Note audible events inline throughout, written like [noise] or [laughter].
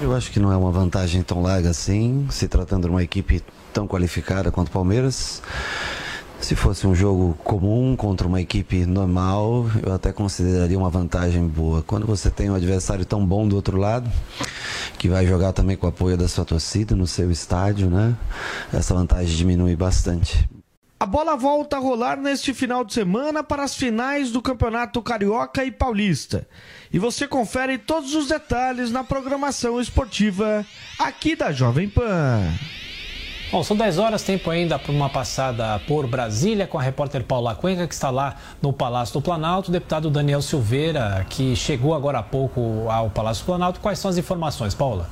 Eu acho que não é uma vantagem tão larga assim, se tratando de uma equipe tão qualificada quanto o Palmeiras. Se fosse um jogo comum contra uma equipe normal, eu até consideraria uma vantagem boa. Quando você tem um adversário tão bom do outro lado, que vai jogar também com o apoio da sua torcida no seu estádio, né? Essa vantagem diminui bastante. A bola volta a rolar neste final de semana para as finais do Campeonato Carioca e Paulista. E você confere todos os detalhes na programação esportiva aqui da Jovem Pan. Bom, são 10 horas, tempo ainda para uma passada por Brasília com a repórter Paula Cuenca, que está lá no Palácio do Planalto. O deputado Daniel Silveira, que chegou agora há pouco ao Palácio do Planalto. Quais são as informações, Paula?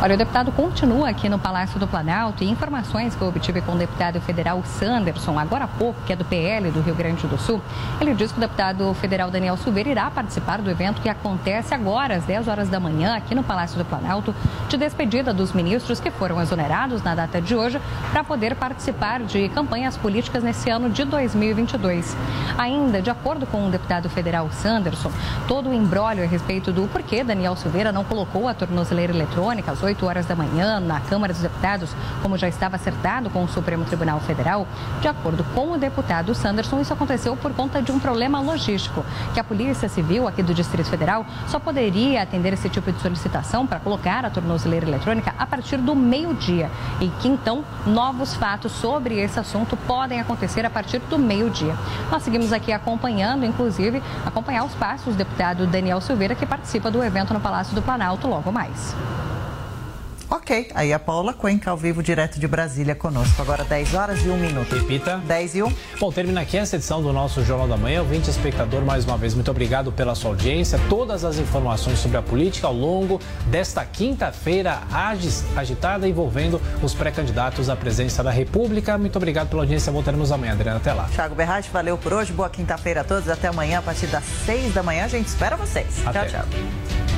Olha, o deputado continua aqui no Palácio do Planalto e informações que eu obtive com o deputado federal Sanderson, agora há pouco, que é do PL do Rio Grande do Sul, ele diz que o deputado federal Daniel Silveira irá participar do evento que acontece agora, às 10 horas da manhã, aqui no Palácio do Planalto, de despedida dos ministros que foram exonerados na data de hoje para poder participar de campanhas políticas nesse ano de 2022. Ainda, de acordo com o deputado federal Sanderson, todo o embrólio a respeito do porquê Daniel Silveira não colocou a tornozeleira eletrônica às 8 horas da manhã na Câmara dos Deputados, como já estava acertado com o Supremo Tribunal Federal, de acordo com o deputado Sanderson, isso aconteceu por conta de um problema logístico, que a Polícia Civil aqui do Distrito Federal só poderia atender esse tipo de solicitação para colocar a tornozeleira eletrônica a partir do meio-dia e que então novos fatos sobre esse assunto podem acontecer a partir do meio-dia. Nós seguimos aqui acompanhando, inclusive, acompanhar os passos do deputado Daniel Silveira, que participa do evento no Palácio do Planalto logo mais. Ok, aí a Paula Cuenca ao vivo direto de Brasília conosco. Agora 10 horas e 1 minuto. Repita. 10 e 1. Bom, termina aqui essa edição do nosso Jornal da Manhã. Ouvinte espectador, mais uma vez, muito obrigado pela sua audiência. Todas as informações sobre a política ao longo desta quinta-feira agitada envolvendo os pré-candidatos à presidência da República. Muito obrigado pela audiência. Voltaremos amanhã, Adriana. Até lá. Thiago Berratti, valeu por hoje. Boa quinta-feira a todos. Até amanhã, a partir das 6 da manhã. A gente espera vocês. Até. Tchau, tchau.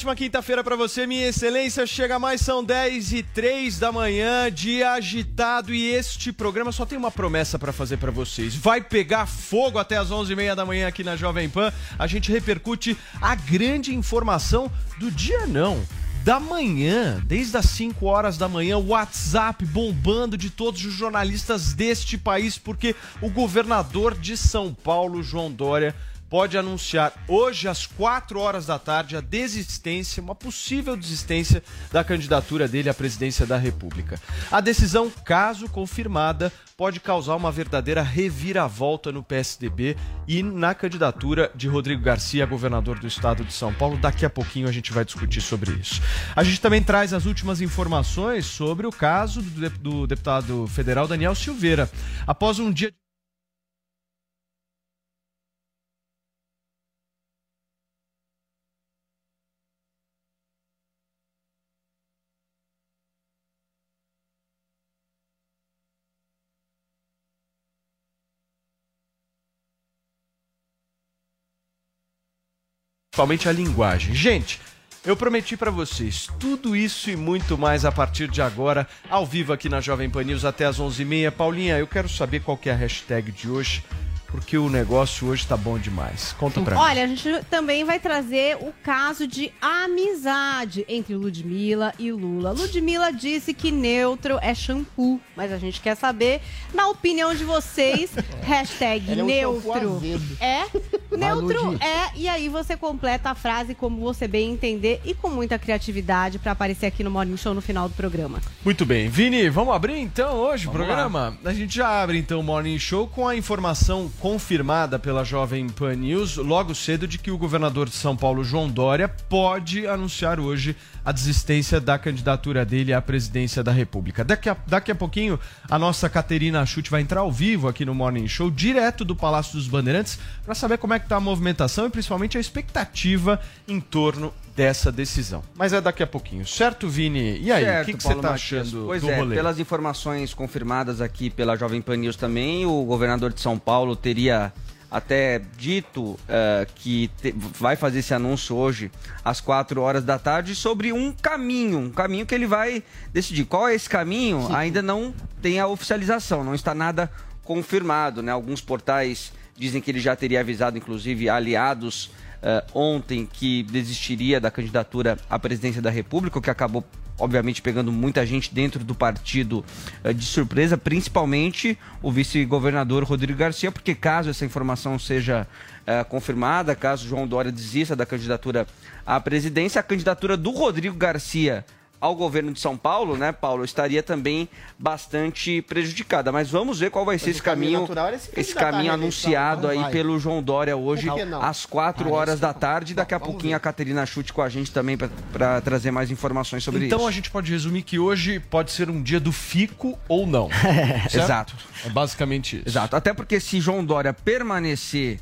ótima quinta-feira pra você, minha excelência. Chega mais, são 10 e 3 da manhã, dia agitado e este programa só tem uma promessa pra fazer pra vocês. Vai pegar fogo até as 11h30 da manhã aqui na Jovem Pan. A gente repercute a grande informação do dia não. Da manhã, desde as 5 horas da manhã, o WhatsApp bombando de todos os jornalistas deste país, porque o governador de São Paulo, João Dória, pode anunciar hoje às 4 horas da tarde a desistência, uma possível desistência da candidatura dele à presidência da República. A decisão, caso confirmada, pode causar uma verdadeira reviravolta no PSDB e na candidatura de Rodrigo Garcia, governador do estado de São Paulo. Daqui a pouquinho a gente vai discutir sobre isso. A gente também traz as últimas informações sobre o caso do de- do deputado federal Daniel Silveira. Após um dia principalmente a linguagem. Gente, eu prometi pra vocês tudo isso e muito mais a partir de agora, ao vivo aqui na Jovem Pan News até às 11h30. Paulinha, eu quero saber qual que é a hashtag de hoje, porque o negócio hoje tá bom demais. Conta pra mim. Olha, a gente também vai trazer o caso de amizade entre Ludmilla e Lula. Ludmilla disse que neutro é shampoo, mas a gente quer saber, na opinião de vocês, [laughs] hashtag Ela é um neutro. É? Neutro é, e aí você completa a frase como você bem entender e com muita criatividade pra aparecer aqui no Morning Show no final do programa. Muito bem. Vini, vamos abrir então hoje o Vamos programa? A gente já abre então o Morning Show com a informação confirmada pela Jovem Pan News logo cedo de que o governador de São Paulo, João Dória, pode anunciar hoje a desistência da candidatura dele à presidência da República. Daqui a, daqui a pouquinho, a nossa Caterina Chute vai entrar ao vivo aqui no Morning Show, direto do Palácio dos Bandeirantes, para saber como é que tá a movimentação e principalmente a expectativa em torno dessa decisão. Mas é daqui a pouquinho, certo, Vini? E aí, o que, que você tá Matias. achando Pois do é, rolê? pelas informações confirmadas aqui pela Jovem Pan News também, o governador de São Paulo teria até dito eh, que te- vai fazer esse anúncio hoje às 4 horas da tarde sobre um caminho, um caminho que ele vai decidir. Qual é esse caminho? Ainda não tem a oficialização, não está nada confirmado, né? Alguns portais dizem que ele já teria avisado, inclusive, aliados eh, ontem que desistiria da candidatura à presidência da República, o que acabou, obviamente, pegando muita gente dentro do partido eh, de surpresa, principalmente o vice-governador Rodrigo Garcia, porque caso essa informação seja eh, confirmada, caso João Dória desista da candidatura à presidência, a candidatura do Rodrigo Garcia ao governo de São Paulo, né, Paulo, estaria também bastante prejudicada. Mas vamos ver qual vai ser Mas esse caminho caminho, se esse à caminho anunciado aí vai. pelo João Dória hoje às 4 Parece horas da tarde. Daqui a pouquinho a Caterina Chute com a gente também para trazer mais informações sobre então isso. a gente pode resumir que hoje pode ser um dia do fico ou não. [laughs] Exato. É basicamente isso. Exato. Até porque se João Dória permanecer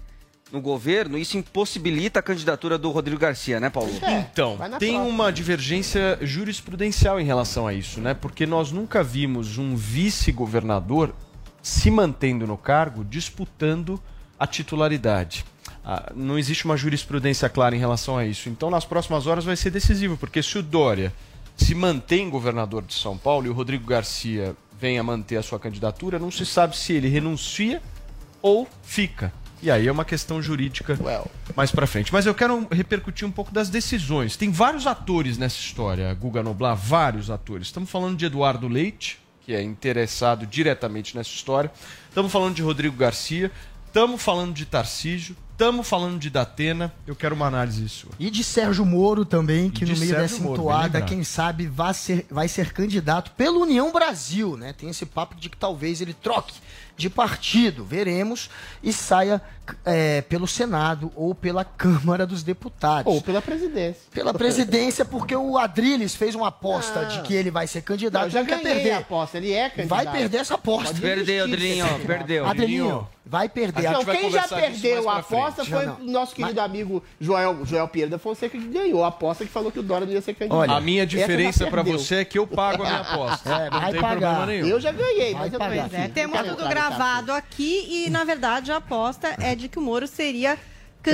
no governo, isso impossibilita a candidatura do Rodrigo Garcia, né, Paulo? Então, tem uma divergência jurisprudencial em relação a isso, né? Porque nós nunca vimos um vice-governador se mantendo no cargo disputando a titularidade. Ah, não existe uma jurisprudência clara em relação a isso. Então, nas próximas horas vai ser decisivo, porque se o Dória se mantém governador de São Paulo e o Rodrigo Garcia vem a manter a sua candidatura, não se sabe se ele renuncia ou fica. E aí é uma questão jurídica mais pra frente. Mas eu quero repercutir um pouco das decisões. Tem vários atores nessa história, Guga Noblar, vários atores. Estamos falando de Eduardo Leite, que é interessado diretamente nessa história. Estamos falando de Rodrigo Garcia. Estamos falando de Tarcísio. Estamos falando de Datena. Eu quero uma análise sua. E de Sérgio Moro também, que no meio Sérgio dessa entoada, quem sabe, vai ser, vai ser candidato pela União Brasil, né? Tem esse papo de que talvez ele troque de partido, veremos, e saia é, pelo Senado ou pela Câmara dos Deputados. Ou pela presidência. Pela presidência, porque o Adriles fez uma aposta Ah. de que ele vai ser candidato. Não, já quer perder. a aposta, ele é candidato. Vai perder essa aposta. Pode Perdeu, Adrilinho, perdeu. Adrilinho, vai perder. Não, A- quem já perdeu a aposta foi o nosso querido amigo Joel, Joel Pinheiro da Fonseca, que ganhou a aposta que falou que o Dória não ia ser candidato. a minha já diferença pra perdeu. você é que eu pago a minha aposta. É, não tem problema nenhum. Eu já ganhei, mas eu Pois é, temos tudo gravado aqui e, na verdade, a aposta é de que o Moro seria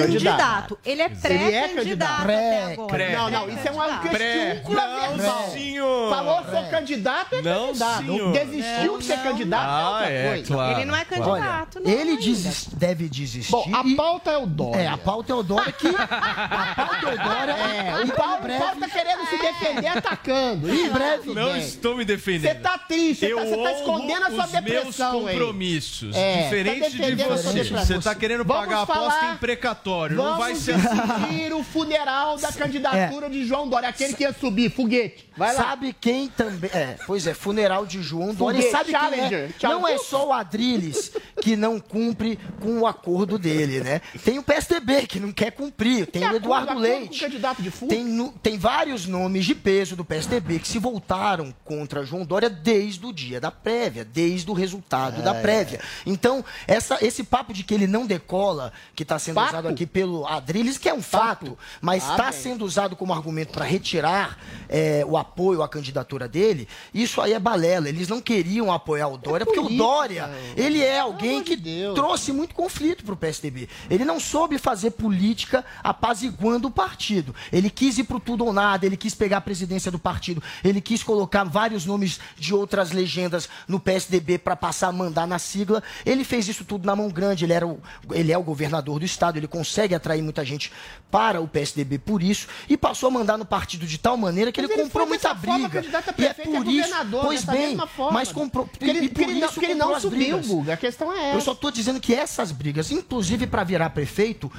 Candidato. Ele é Ele é pré-candidato agora. Pré. Não, não, isso é uma questúncula Não, senhor. Falou sou candidato, é Não, candidato. senhor. Desistiu Não, de ser não, candidato é outra Ah, é, coisa. claro. Ele não é candidato, não. Ele ainda. desis- deve desistir. Bom, a pauta é o Dória. É, a pauta é o Dória que. [laughs] a pauta é o Dória. É, e o Paulo, breve- Paulo tá querendo se defender atacando. Em breve- Não bem. estou me defendendo. Você tá triste, Eu você tá, tá escondendo a sua os meus depressão aí. compromissos. É, diferente tá de você. Você tá querendo Vamos pagar a aposta em precatório. Não Vamos vai ser assim. o funeral da candidatura de João Dória, aquele que ia subir, foguete. Vai lá. Sabe quem também. É, pois é, funeral de João Dória. Foguete, sabe quem Challenger, é? Challenger. Não é só o Adriles que não cumpre com o acordo dele, né? Tem o PSDB que não quer cumprir. Tem Que o Eduardo acordo Leite. candidato de fundo? Tem, nu- tem vários nomes de peso do PSDB que se voltaram contra João Dória desde o dia da prévia, desde o resultado da É. prévia. Então, essa, esse papo de que ele não decola, que está sendo Fato. usado aqui pelo Adriles, que é um fato, mas Ah, está bem. sendo usado como argumento para retirar é, o apoio à candidatura dele, isso aí é balela. Eles não queriam apoiar o Dória, porque o. Dória, ele é alguém que trouxe muito conflito pro PSDB. Ele não soube fazer política apaziguando o partido. Ele quis ir pro tudo ou nada, ele quis pegar a presidência do partido, ele quis colocar vários nomes de outras legendas no PSDB para passar a mandar na sigla. Ele fez isso tudo na mão grande, ele, era o, ele é o governador do estado, ele consegue atrair muita gente para o PSDB por isso e passou a mandar no partido de tal maneira que Mas ele, ele comprou muita briga. E é prefeito e por a isso, governador, pois dessa bem, mas comprou Porque ele- e por ele isso porque ele não subiu. Guga, a questão é Eu essa. só estou dizendo que essas brigas, inclusive para virar prefeito,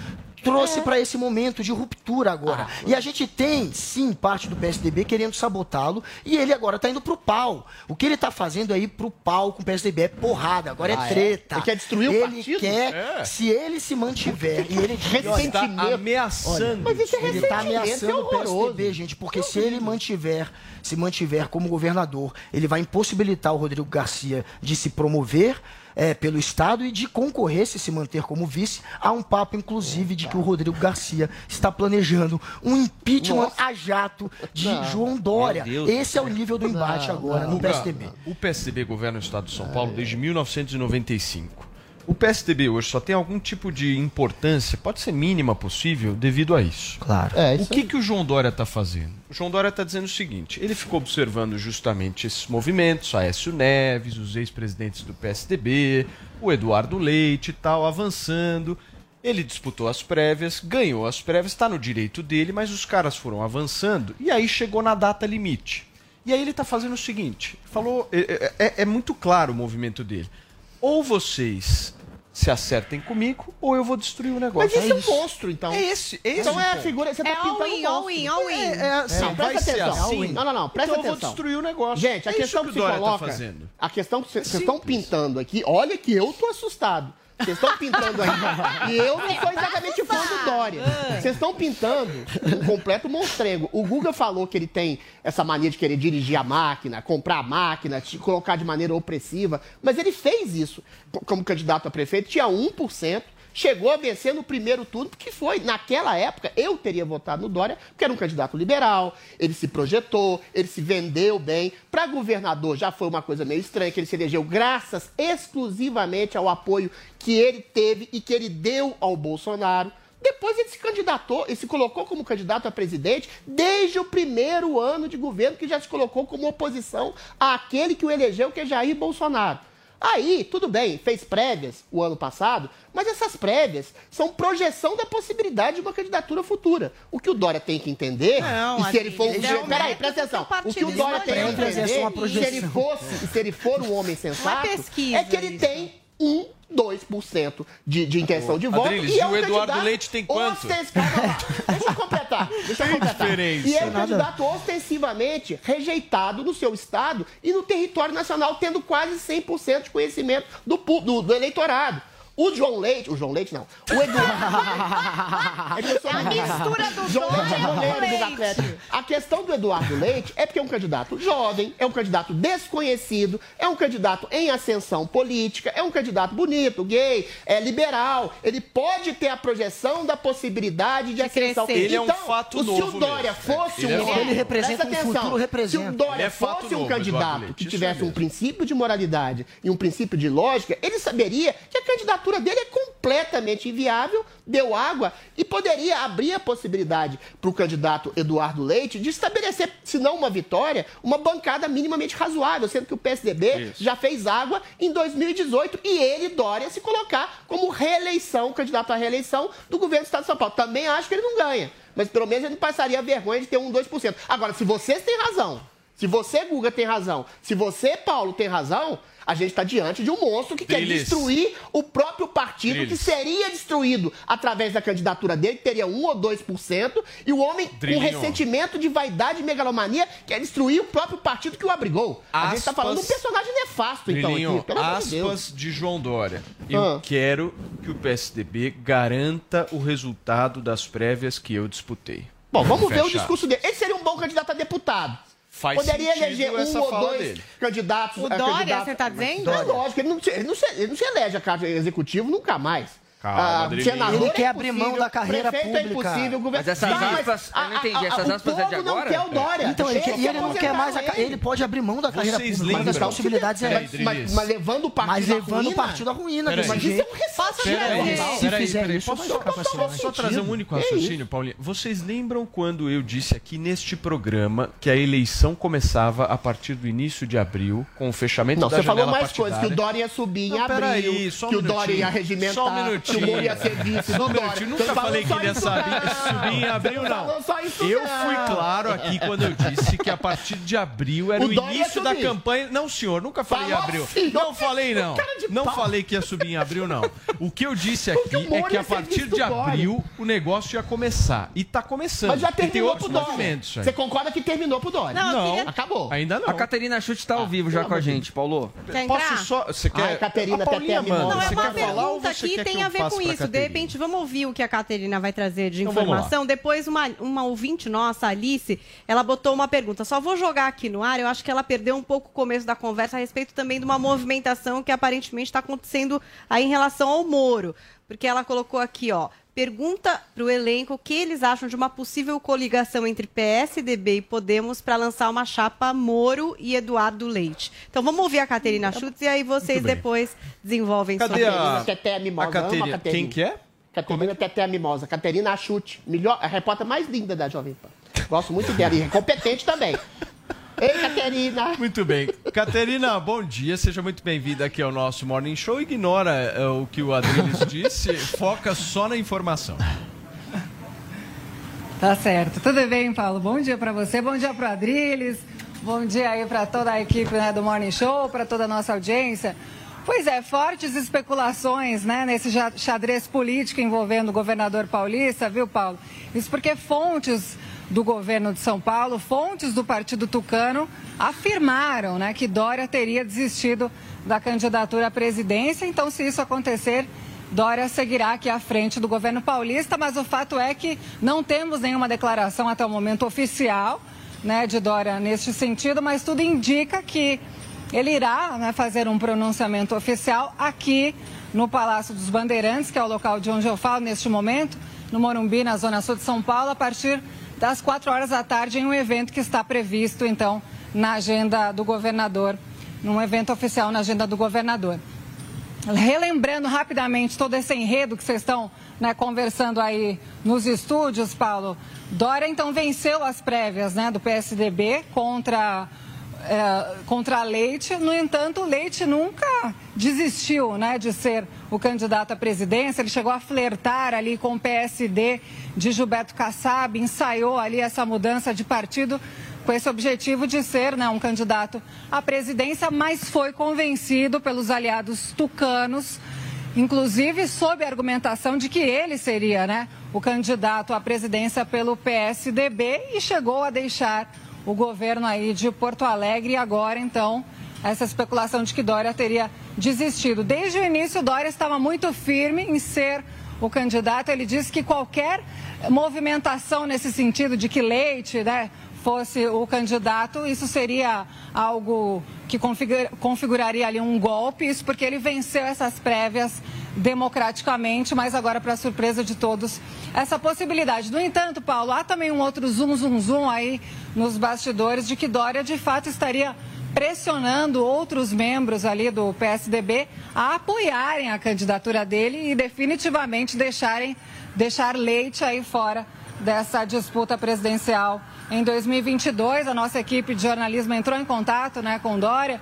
trouxe É. para esse momento de ruptura agora. Ah, e a gente tem, sim, parte do PSDB querendo sabotá-lo e ele agora tá indo pro pau. O que ele tá fazendo aí pro pau com o PSDB é porrada, agora Ah, é é? treta. Ele quer destruir o ele partido? Quer, É. se ele se mantiver e ele Ressentimento. Tá ameaçando. Mas isso é ele tá ressentimento, ameaçando é o. PSDB, gente, porque se ele mantiver, se mantiver como governador, ele vai impossibilitar o Rodrigo Garcia de se promover é, pelo Estado e de concorrer, se se manter como vice. Há um papo, inclusive, de que o Rodrigo Garcia está planejando um impeachment Nossa. a jato de Não. João Dória. Esse é o nível do embate agora no Guga, PSDB. O PSDB governa o estado de São Paulo desde 1995. O PSDB hoje só tem algum tipo de importância, pode ser mínima possível, devido a isso. Claro. É, o que, que o João Dória está fazendo? O João Dória está dizendo o seguinte: ele ficou observando justamente esses movimentos, Aécio Neves, os ex-presidentes do PSDB, o Eduardo Leite e tal, avançando. Ele disputou as prévias, ganhou as prévias, está no direito dele, mas os caras foram avançando e aí chegou na data limite. E aí ele está fazendo o seguinte: falou, é, é- é muito claro o movimento dele. Ou vocês se acertem comigo, ou eu vou destruir o negócio. Mas esse é, um monstro, então. É esse, esse Então o é a figura, você tá É pintando all-in, um all-in, monstro. all-in. É, é assim, Não, vai presta ser atenção. assim. Não, não, não, presta então eu vou atenção. destruir o negócio. Gente, a É isso questão que que, Dória tá coloca, fazendo. a questão que vocês estão pintando aqui, olha que eu tô assustado. Vocês estão pintando aí. E eu não sou exatamente fã do Dória. Vocês estão pintando um completo monstrengo. O Guga falou que ele tem essa mania de querer dirigir a máquina, comprar a máquina, te colocar de maneira opressiva. Mas ele fez isso como candidato a prefeito, tinha 1%. Chegou a vencer no primeiro turno, porque foi, naquela época, eu teria votado no Dória, porque era um candidato liberal, ele se projetou, ele se vendeu bem. Para governador já foi uma coisa meio estranha, que ele se elegeu graças exclusivamente ao apoio que ele teve e que ele deu ao Bolsonaro. Depois ele se candidatou, ele se colocou como candidato a presidente desde o primeiro ano de governo, que já se colocou como oposição àquele que o elegeu, que é Jair Bolsonaro. Aí, tudo bem, fez prévias o ano passado, mas essas prévias são projeção da possibilidade de uma candidatura futura. O que o Dória tem que entender, Não, e se ele for um... Adriano, é Peraí, presta atenção. O que o Dória tem que escolhe. É entender, se ele, fosse, se ele for um homem sensato, pesquisa é que ele tem um 2% de, de intenção de voto. Adriles, e é um o Eduardo Leite tem quanto? lá, Deixa eu completar. [laughs] Deixa eu completar. diferença. E é um Nada. candidato ostensivamente rejeitado no seu estado e no território nacional, tendo quase 100% de conhecimento do, do, do eleitorado. O João Leite, o João Leite não, o Eduardo. é, É a mistura do João Leite é goleiro Leite. dos Atléticos. A questão do Eduardo Leite é porque é um candidato jovem, é um candidato desconhecido, é um candidato em ascensão política, é um candidato bonito, gay, é liberal. Ele pode ter a projeção da possibilidade de ascensão. crescer. Ele é um Então, fato o- Se novo o Dória mesmo. fosse Ele um é fato Ele representa Presta um atenção. futuro, representa. Se o Dória é fato fosse um novo, Eduardo candidato Leite, que tivesse é um princípio de moralidade e um princípio de lógica, ele saberia que a candidatura dele é completamente inviável, deu água e poderia abrir a possibilidade para o candidato Eduardo Leite de estabelecer, se não uma vitória, uma bancada minimamente razoável, sendo que o PSDB Isso. já fez água em 2018 e ele, Dória, se colocar como reeleição, candidato à reeleição do governo do Estado de São Paulo. Também acho que ele não ganha, mas pelo menos ele não passaria vergonha de ter um 2%. Agora, se vocês têm razão, se você, Guga, tem razão, se você, Paulo, tem razão, a gente está diante de um monstro que quer destruir o próprio partido, Drilis. que seria destruído através da candidatura dele, que teria 1 ou 2%, e o homem Drilinho. com ressentimento de vaidade e megalomania quer destruir o próprio partido que o abrigou. a gente está Aspas- falando de um personagem nefasto, então, Drilinho, aqui, pelo amor de Deus. aspas de João Dória. Eu Ah. quero que o PSDB garanta o resultado das prévias que eu disputei. Bom, vamos ver o discurso dele. Ele seria um bom candidato a deputado. Faz Poderia eleger um ou dois dele. candidatos. O a Dória, candidato- você tá dizendo? É lógico, ele não, se- ele, não se, ele não se elege a cargo executivo nunca mais. Ah, Rodriguinho. senador Ele é quer abrir mão da carreira é pública. impossível, governo... Mas essas Não, aspas, eu não entendi, essas aspas o é de povo agora? não quer o Dória. Então, ele, quer, e ele não quer mais. a aposentar ca- ele pode abrir mão da carreira Vocês pública. Uma das lembram- possibilidades é. Mas, mas levando o partido Mas à levando o ruína, partido à ruína, Peraí. Mas isso é um Peraí, geral. Se fizer peraí. isso, Posso vai só, trazer um único É raciocínio, Paulinho? Vocês lembram quando eu disse aqui neste programa que a eleição começava a partir do início de abril, com o fechamento Não, da você falou janela mais coisas, que o? Dória ia subir em Não, abril, que o Dória minutinho. ia regimentar, Só um que o ia ser vice Só do Dória. minutinho. Você Nunca falou falei que ia não. subir em abril, não. falou só isso Eu não. fui claro aqui quando eu disse que a partir de abril era O o, início da campanha. Não, senhor, nunca falei em abril. sim, não falei, não. Não pau. falei que ia subir em abril, não. O que eu disse aqui o é que a partir de abril o negócio ia começar. E tá começando. Mas já E tem terminou outros pro Dória. Você concorda que terminou pro Dória? Não, eu Não. Acabou. Ainda não. A Caterina Chute está ao vivo já com a gente, Paulo. Quer entrar? Posso só. Você quer. Ai, Caterina, a Paulinha manda. Não, é Você uma quer falar ou pergunta você que quer tem que a eu ver faça com isso. De repente, vamos ouvir o que a Caterina vai trazer de Então, informação. Depois, uma, uma ouvinte nossa, Alice, ela botou uma pergunta. Só vou jogar aqui no ar. Eu acho que ela perdeu um pouco o começo da conversa a respeito também de uma movimentação que aparentemente está acontecendo aí em relação ao Moro. Porque ela colocou aqui, ó. Pergunta para o elenco o que eles acham de uma possível coligação entre PSDB e Podemos para lançar uma chapa Moro e Eduardo Leite. Então vamos ouvir a Caterina Schutz e aí vocês depois desenvolvem Cadê sua a- Teté Mimosa. A Caterina- Ama a Caterina. Quem que é? Caterina Teté Mimosa. Caterina Achute. Melhor, a repórter mais linda da Jovem Pan. Gosto muito dela. E é competente também. Ei, Caterina. Muito bem. Caterina, bom dia. Seja muito bem-vinda aqui ao nosso Morning Show. Ignora eh, o que o Adriles [laughs] disse, foca só na informação. Tá certo. Tudo bem, Paulo? Bom dia para você, bom dia para Adriles, bom dia aí para toda a equipe né, do Morning Show, para toda a nossa audiência. Pois é, fortes especulações né, nesse xadrez político envolvendo o governador paulista, viu, Paulo? Isso porque fontes do governo de São Paulo, fontes do partido tucano, afirmaram né, que Dória teria desistido da candidatura à presidência. Então, se isso acontecer, Dória seguirá aqui à frente do governo paulista, mas o fato é que não temos nenhuma declaração até o momento oficial né, de Dória neste sentido, mas tudo indica que ele irá né, fazer um pronunciamento oficial aqui no Palácio dos Bandeirantes, que é o local de onde eu falo neste momento, no Morumbi, na Zona Sul de São Paulo, a partir das quatro horas da tarde, em um evento que está previsto, então, na agenda do governador, num evento oficial na agenda do governador. Relembrando rapidamente todo esse enredo que vocês estão né, conversando aí nos estúdios, Paulo. Dória então venceu as prévias né, do PSDB contra, eh, contra Leite. No entanto, Leite nunca desistiu né, de ser o candidato à presidência. Ele chegou a flertar ali com o PSD de Gilberto Kassab, ensaiou ali essa mudança de partido com esse objetivo de ser né, um candidato à presidência, mas foi convencido pelos aliados tucanos, inclusive sob a argumentação de que ele seria né, o candidato à presidência pelo PSDB e chegou a deixar o governo aí de Porto Alegre e agora então essa especulação de que Dória teria desistido. Desde o início, Dória estava muito firme em ser o candidato. Ele disse que qualquer movimentação nesse sentido de que Leite né, fosse o candidato, isso seria algo que configura- configuraria ali um golpe, isso porque ele venceu essas prévias democraticamente, mas agora, para surpresa de todos, essa possibilidade. No entanto, Paulo, há também um outro zoom, zoom, zoom aí nos bastidores de que Dória, de fato, estaria pressionando outros membros ali do PSDB a apoiarem a candidatura dele e definitivamente deixarem deixar Leite aí fora dessa disputa presidencial em 2022. A nossa equipe de jornalismo entrou em contato, né, com Dória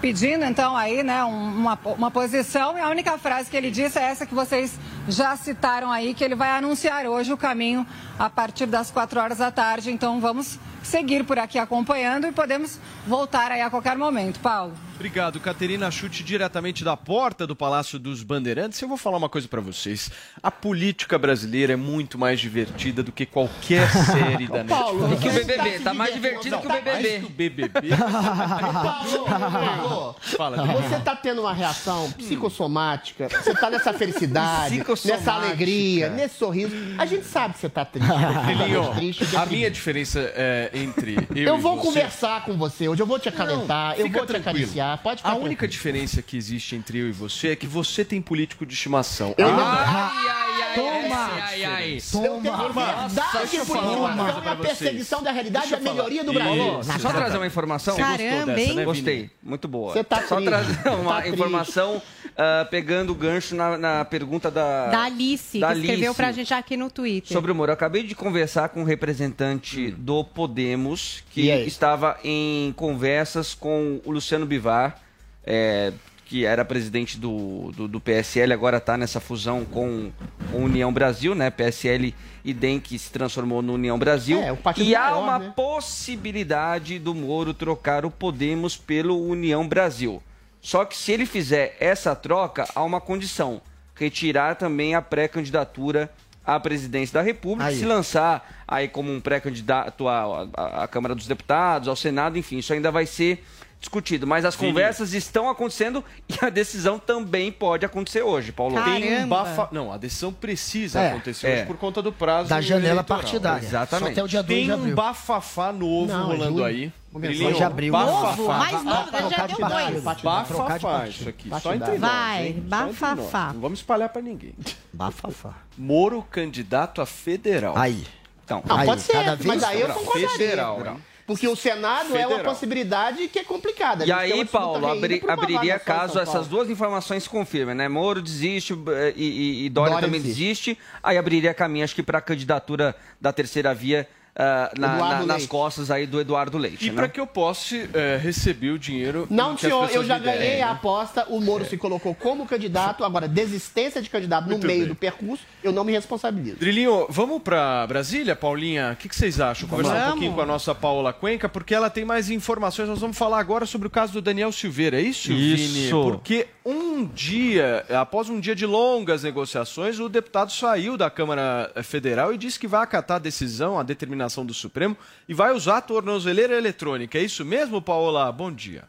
pedindo então aí, né, um- uma, uma posição e a única frase que ele disse é essa que vocês já citaram aí, que ele vai anunciar hoje o caminho a partir das quatro horas da tarde. Então vamos seguir por aqui acompanhando e podemos voltar aí a qualquer momento. Paulo. Obrigado, Caterina Chute, diretamente da porta do Palácio dos Bandeirantes. Eu vou falar uma coisa pra vocês. A política brasileira é muito mais divertida do que qualquer [laughs] série da Netflix. Paulo, E que o BBB, tá mais divertido que o não, BBB. Mais que o BBB. [laughs] Paulo, Fala, você tá tendo uma reação psicossomática, você tá nessa felicidade. Nessa alegria, nesse sorriso. A gente sabe que você tá triste. [laughs] Filhinho, triste a deprimido. minha diferença é, entre [laughs] eu, Eu e vou você- conversar com você hoje, eu vou te acalentar, eu fica vou te tranquilo. acariciar. Pode ficar A única diferença que existe entre eu e você é que você tem político de estimação. Eu Ah, não- ai, ai, ai, Toma! ai, ai, ai. Toma! Turma, Verdade eu de falar uma é pra a vocês. perseguição da realidade Deixa e a eu falar. melhoria do Brasil. Isso, Só trazer uma informação. Você gostou Caramba, dessa, hein? né, Gostei, muito boa. Você tá Só triste, trazer uma tá triste. informação ah, pegando o gancho na, na pergunta da, Da Alice, da que escreveu Alice. pra gente aqui no Twitter. Sobre o Moro, eu acabei de conversar com um representante do Podemos que estava em conversas com o Luciano Bivar, é, que era presidente do, do, do PSL, agora está nessa fusão com a União Brasil, né? PSL e DEM que se transformou no União Brasil. É, o partido e há maior, uma né? possibilidade do Moro trocar o Podemos pelo União Brasil. Só que se ele fizer essa troca, há uma condição: retirar também a pré-candidatura à presidência da República, Aí. se lançar aí como um pré-candidato à, à- à Câmara dos Deputados, ao Senado, enfim, isso ainda vai ser discutido. Mas as Vini. conversas estão acontecendo e a decisão também pode acontecer hoje, Paulo. Tem um bafa... Não, a decisão precisa É, acontecer é. hoje por conta do prazo Da janela eleitoral. partidária. Exatamente. Só até o dia 2 Tem um bafafá novo Não, é rolando julho. aí. Começou Brilhinho, de abril. Bafafá. Novo, mais novo, já de deu dois. Bafafá, isso aqui. Só entre nós, Vai, nós. bafafá. Não vamos espalhar pra ninguém. Bafafá. Moro candidato a federal. Aí. Então, Não, Aí, pode ser, cada mas aí eu Não, concordaria. federal? Porque o Senado é uma Federal. possibilidade que é complicada. E aí, Paulo, abri- abriria caso essas duas informações se confirmem, né? Moro desiste eh, e, e, e Dória, Dória também desiste. desiste. Aí abriria caminho, acho que para a candidatura da terceira via ah, na- na- nas costas aí do Eduardo Leite, E né? para que eu possa eh, receber o dinheiro Não, senhor, eu já ganhei né? a aposta, o Moro se colocou como candidato, agora desistência de candidato no Muito meio bem. do percurso, eu não me responsabilizo. Drilinho, vamos pra Brasília, Paulinha? O que, que vocês acham? Conversar um Vamos. pouquinho com a nossa Paola Cuenca, porque ela tem mais informações. Nós vamos falar agora sobre o caso do Daniel Silveira, é isso, Vini? Isso. Porque um dia, após um dia de longas negociações, o deputado saiu da Câmara Federal e disse que vai acatar a decisão, a determinação do Supremo e vai usar a tornozeleira eletrônica. É isso mesmo, Paola? Bom dia.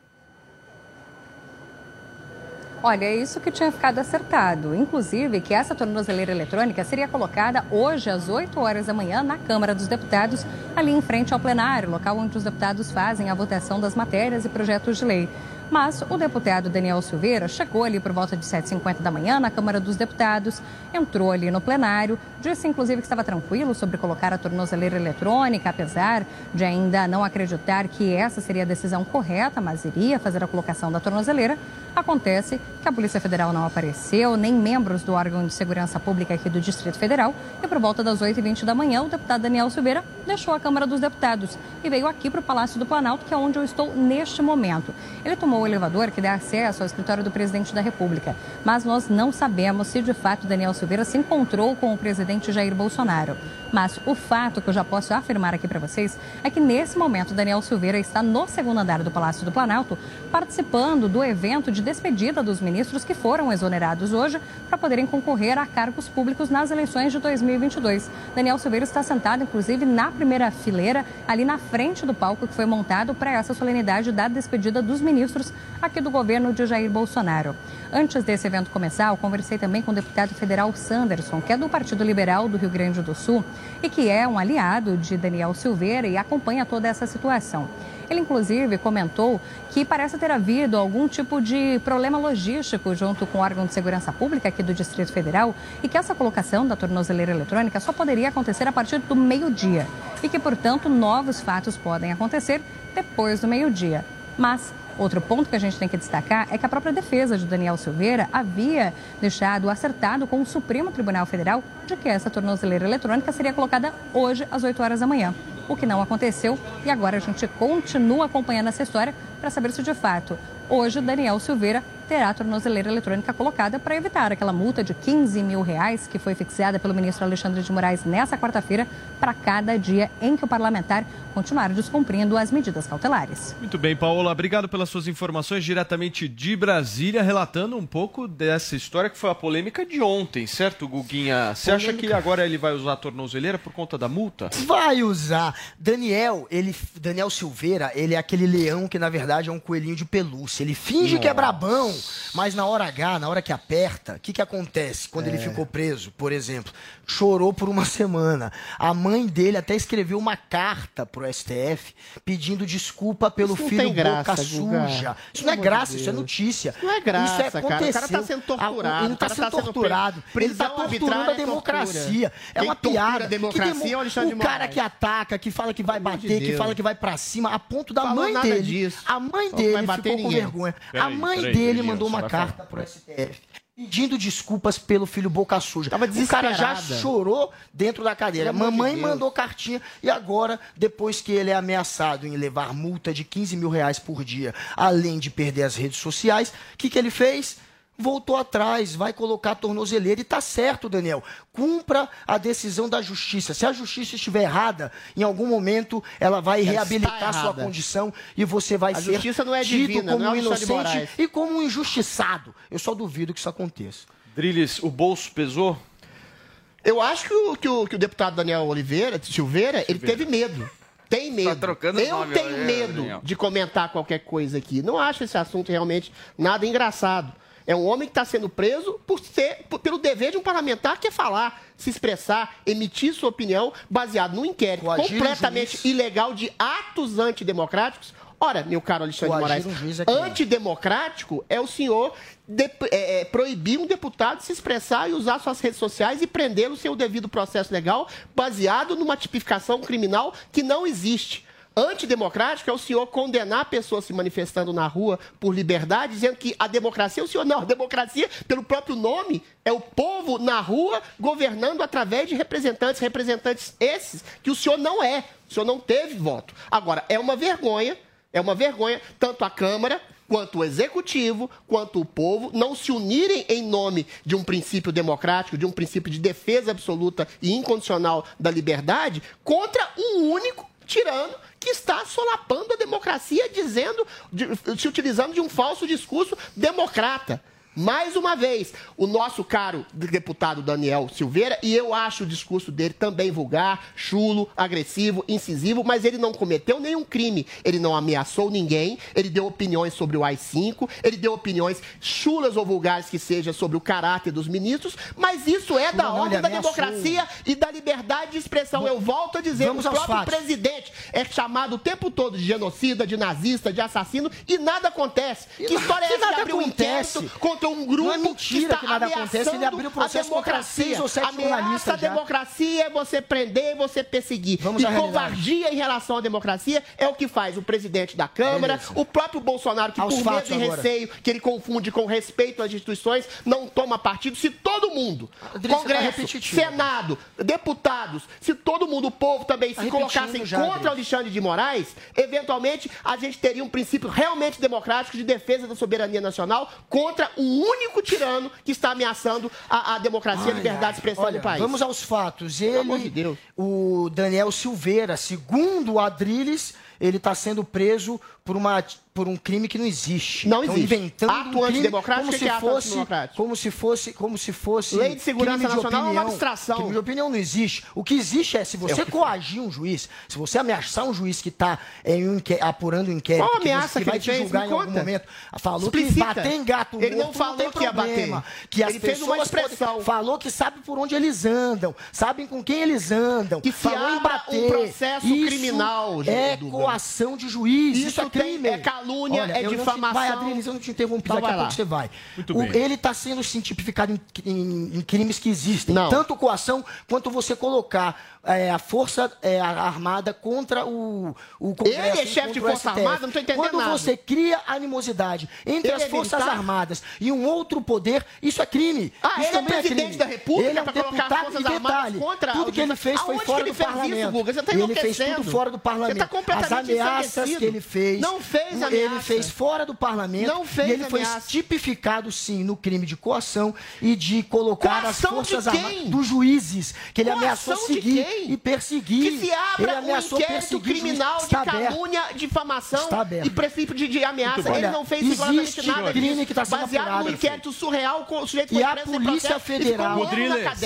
Olha, é isso que tinha ficado acertado. Inclusive, que essa tornozeleira eletrônica seria colocada hoje às 8 horas da manhã na Câmara dos Deputados, ali em frente ao plenário, local onde os deputados fazem a votação das matérias e projetos de lei. Mas o deputado Daniel Silveira chegou ali por volta de 7h50 da manhã na Câmara dos Deputados, entrou ali no plenário, disse inclusive que estava tranquilo sobre colocar a tornozeleira eletrônica, apesar de ainda não acreditar que essa seria a decisão correta, mas iria fazer a colocação da tornozeleira. Acontece que a Polícia Federal não apareceu, nem membros do órgão de segurança pública aqui do Distrito Federal. E por volta das 8h20 da manhã, o deputado Daniel Silveira deixou a Câmara dos Deputados e veio aqui para o Palácio do Planalto, que é onde eu estou neste momento. Ele tomou o elevador que dá acesso ao escritório do presidente da República. Mas nós não sabemos se de fato Daniel Silveira se encontrou com o presidente Jair Bolsonaro. Mas o fato que eu já posso afirmar aqui para vocês é que nesse momento Daniel Silveira está no segundo andar do Palácio do Planalto, participando do evento de despedida dos ministros que foram exonerados hoje para poderem concorrer a cargos públicos nas eleições de 2022. Daniel Silveira está sentado, inclusive, na primeira fileira, ali na frente do palco que foi montado para essa solenidade da despedida dos ministros aqui do governo de Jair Bolsonaro. Antes desse evento começar, eu conversei também com o deputado federal Sanderson, que é do Partido Liberal do Rio Grande do Sul e que é um aliado de Daniel Silveira e acompanha toda essa situação. Ele, inclusive, comentou que parece ter havido algum tipo de problema logístico junto com o órgão de segurança pública aqui do Distrito Federal e que essa colocação da tornozeleira eletrônica só poderia acontecer a partir do meio-dia e que, portanto, novos fatos podem acontecer depois do meio-dia. Mas Outro ponto que a gente tem que destacar é que a própria defesa de Daniel Silveira havia deixado acertado com o Supremo Tribunal Federal de que essa tornozeleira eletrônica seria colocada hoje às 8 horas da manhã. O que não aconteceu e agora a gente continua acompanhando essa história para saber se de fato hoje Daniel Silveira terá a tornozeleira eletrônica colocada para evitar aquela multa de 15 mil reais que foi fixada pelo ministro Alexandre de Moraes nessa quarta-feira para cada dia em que o parlamentar continuar descumprindo as medidas cautelares. Muito bem, Paola, obrigado pelas suas informações diretamente de Brasília, relatando um pouco dessa história que foi a polêmica de ontem, certo, Guguinha? Você acha que agora ele vai usar a tornozeleira por conta da multa? Vai usar. Daniel, ele, Daniel Silveira, ele é aquele leão que na verdade é um coelhinho de pelúcia. Ele finge que é brabão, Mas na hora H, na hora que aperta, o que, que acontece quando ele É. ficou preso, por exemplo? Chorou por uma [laughs] semana. A mãe dele até escreveu uma carta pro STF pedindo desculpa pelo Isso filho graça, boca suja. Isso não é graça, isso é Deus. notícia. Não é graça, isso é cara. O cara tá sendo torturado, Ele tá sendo tá torturado. preso. Ele tá torturando a é democracia. tortura. É uma piada. a democracia Que é o o cara que ataca, que fala que vai Pelo bater, de que fala Deus. que vai pra cima, a ponto da Falou mãe nada dele. disso. A mãe Não vai dele bater ficou com ninguém. vergonha. a mãe peraí, dele mandou uma carta pro STF pedindo desculpas pelo filho boca suja. o cara já chorou dentro da cadeira. Pelo de Mamãe mandou cartinha e agora, depois que ele é ameaçado em levar multa de 15 mil reais por dia, além de perder as redes sociais, o que, que ele fez? Voltou atrás, vai colocar a tornozeleira e tá certo, Daniel. Cumpra a decisão da justiça. Se a justiça estiver errada, em algum momento ela vai Ela reabilitar sua condição e você vai A ser justiça não é tido divina, como não é um inocente e como um injustiçado. Eu só duvido que isso aconteça. Drilis, o bolso pesou? Eu acho que o, que o, que o deputado Daniel Oliveira, Silveira, ele teve medo. Tem medo. Tá trocando Eu nome, tenho olha, medo Daniel. de comentar qualquer coisa aqui. Não acho esse assunto realmente nada engraçado. É um homem que está sendo preso por ser, por- pelo dever de um parlamentar que é falar, se expressar, emitir sua opinião baseado num inquérito Coagir completamente ilegal de atos antidemocráticos. Ora, meu caro Alexandre de Coagir Moraes, juiz é crime. antidemocrático é o senhor dep- é, é, proibir um deputado de se expressar e usar suas redes sociais e prendê-lo sem o devido processo legal, baseado numa tipificação criminal que não existe. Antidemocrático é o senhor condenar pessoas se manifestando na rua por liberdade, dizendo que a democracia, o senhor não, a democracia, pelo próprio nome, é o povo na rua governando através de representantes, representantes esses que o senhor não é, o senhor não teve voto. Agora, é uma vergonha, é uma vergonha, tanto a Câmara quanto o Executivo, quanto o povo, não se unirem em nome de um princípio democrático, de um princípio de defesa absoluta e incondicional da liberdade, contra um único tirano que está solapando a democracia, dizendo, de- se utilizando de um falso discurso democrata. Mais uma vez, o nosso caro deputado Daniel Silveira, e eu acho o discurso dele também vulgar, chulo, agressivo, incisivo, mas ele não cometeu nenhum crime. Ele não ameaçou ninguém, ele deu opiniões sobre o AI-5, ele deu opiniões chulas ou vulgares que seja sobre o caráter dos ministros, mas isso é da Não, não, ordem ele da democracia e da liberdade de expressão. Eu volto a dizer, Vamos o próprio fatos. presidente é chamado o tempo todo de genocida, de nazista, de assassino e nada acontece. que história é que essa de nada abrir um acontece? inquérito contra um grupo Não é mentira está que nada acontece, ele abriu processo a democracia. seis ou sete Ameaça a democracia é você prender e você perseguir. Vamos e covardia em relação à democracia é o que faz o presidente da Câmara, Beleza. o próprio Bolsonaro, que Aos por medo e agora. receio, que ele confunde com respeito às instituições, não toma partido. Se todo mundo, tá Congresso. Senado, deputados, se todo mundo, o povo também se colocassem já, contra Adriano. Alexandre de Moraes, eventualmente a gente teria um princípio realmente democrático de defesa da soberania nacional contra um único tirano que está ameaçando a, a democracia e a liberdade ai. de expressão Olha, do país. Vamos aos fatos. amor de Ele, Deus. o Daniel Silveira, segundo o Adriles, ele está sendo preso por, uma, por um crime que não existe. Não Estão existe. inventando Ato um antidemocrático, como que se que é fosse, como se fosse, como se fosse Lei de segurança de nacional é uma abstração. Crime de opinião não existe. O que existe é se você É o que- coagir um juiz, se você ameaçar um juiz que está apurando um inquérito, Qual que, você- ameaça que que vai ele te fez? julgar Me em algum conta. momento, falou que Explicita. bater em gato Ele não falou tem que ia bater. Que as Ele fez uma pessoas podem- expressão. falou que sabe por onde eles andam, sabem com quem eles andam. Que se falou em bater. um processo Isso criminal, É coação de juiz. Isso, Isso é tem- crime. é calúnia, é não te- difamação. Vai, Adriles, eu não te interrompi, Então daqui a pouco você vai. Muito O- bem. Ele está sendo sim, tipificado em, em- em crimes que existem. Não. Tanto coação quanto você colocar é, a força é, a- armada contra o, o Congresso. Ele é chefe de força STF. armada? Não tô entendendo Quando nada. você cria animosidade entre Ele as é Forças? Armadas e um outro poder, isso é crime. Ah, isso ele é também presidente da República ele é um pra colocar as deputado Forças e Armadas detalhe, contra Tudo que ele fez foi fora do isso, parlamento. Guga? Você tá ele fez tudo fora do parlamento. Você tá completamente As ameaças que ele fez. Não fez Ele ameaça. fez fora do parlamento. Não fez E ele foi ameaça. tipificado, sim, no crime de coação e de colocar Coação as Forças? Armadas dos juízes, que ele Coação ameaçou seguir e perseguir. Que se ele abra um ameaçou inquérito criminal de calúnia, difamação e princípio de, de ameaça. Ele não fez existe nada crime disso. que tá sendo Baseado apurado, num inquérito surreal, com o sujeito E foi a preso sem Polícia processo e ficou Federal- um ano na Rodrigues.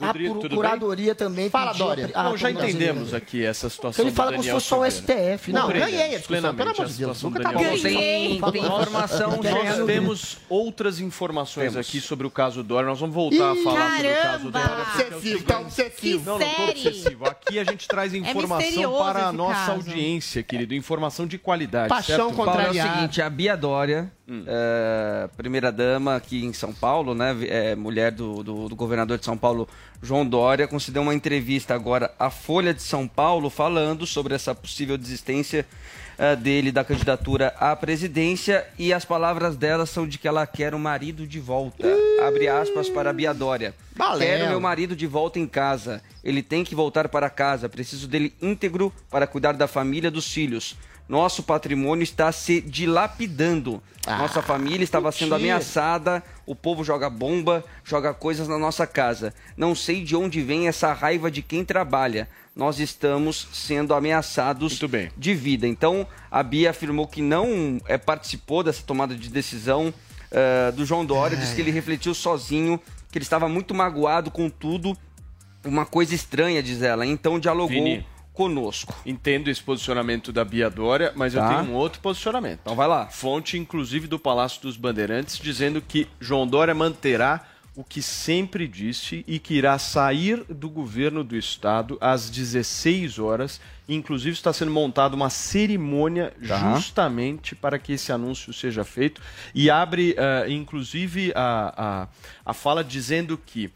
A Rodrigo, pro- tudo curadoria também Fala, Dória. a Não, já entendemos aqui essa situação Ele fala como se fosse só o. STF, Não, ganhei a discussão, plenamente pelo amor de Deus, nunca tá bom. Ganhei. Tem informação, nós temos outras informações Temos. aqui sobre o caso Dória. Nós vamos voltar a falar sobre o caso! Dória. é Obsessivo, tá obsessivo. Não, não tô obsessivo. Aqui a gente traz informação misterioso para a nossa caso. audiência, querido. Informação de qualidade. Paixão contra- é o seguinte, a Bia Dória, é, primeira-dama aqui em São Paulo, né, é, mulher do, do, do governador de São Paulo, João Dória, concedeu uma entrevista agora à Folha de São Paulo falando sobre essa possível desistência é, dele da candidatura à presidência e as palavras dela são de que ela quer o marido de volta. Abre aspas para a Bia Dória. Balela. Quero meu marido de volta em casa. Ele tem que voltar para casa. Preciso dele íntegro para cuidar da família, dos filhos. Nosso patrimônio está se dilapidando. Nossa família estava sendo mentira. ameaçada. O povo joga bomba, joga coisas na nossa casa. Não sei de onde vem essa raiva de quem trabalha. Nós estamos sendo ameaçados de vida. Então, a Bia afirmou que não eh, participou dessa tomada de decisão eh, do João Dória. Disse que ele refletiu sozinho, que ele estava muito magoado com tudo. Uma coisa estranha, diz ela. Então, dialogou Vini. Conosco. Entendo esse posicionamento da Bia Dória, mas eu Tá. tenho um outro posicionamento. Então, vai lá. Fonte, inclusive, do Palácio dos Bandeirantes, dizendo que João Dória manterá o que sempre disse e que irá sair do governo do estado às 16 horas. Inclusive, está sendo montada uma cerimônia Tá. justamente para que esse anúncio seja feito. E abre, eh, inclusive, a, a, a fala dizendo que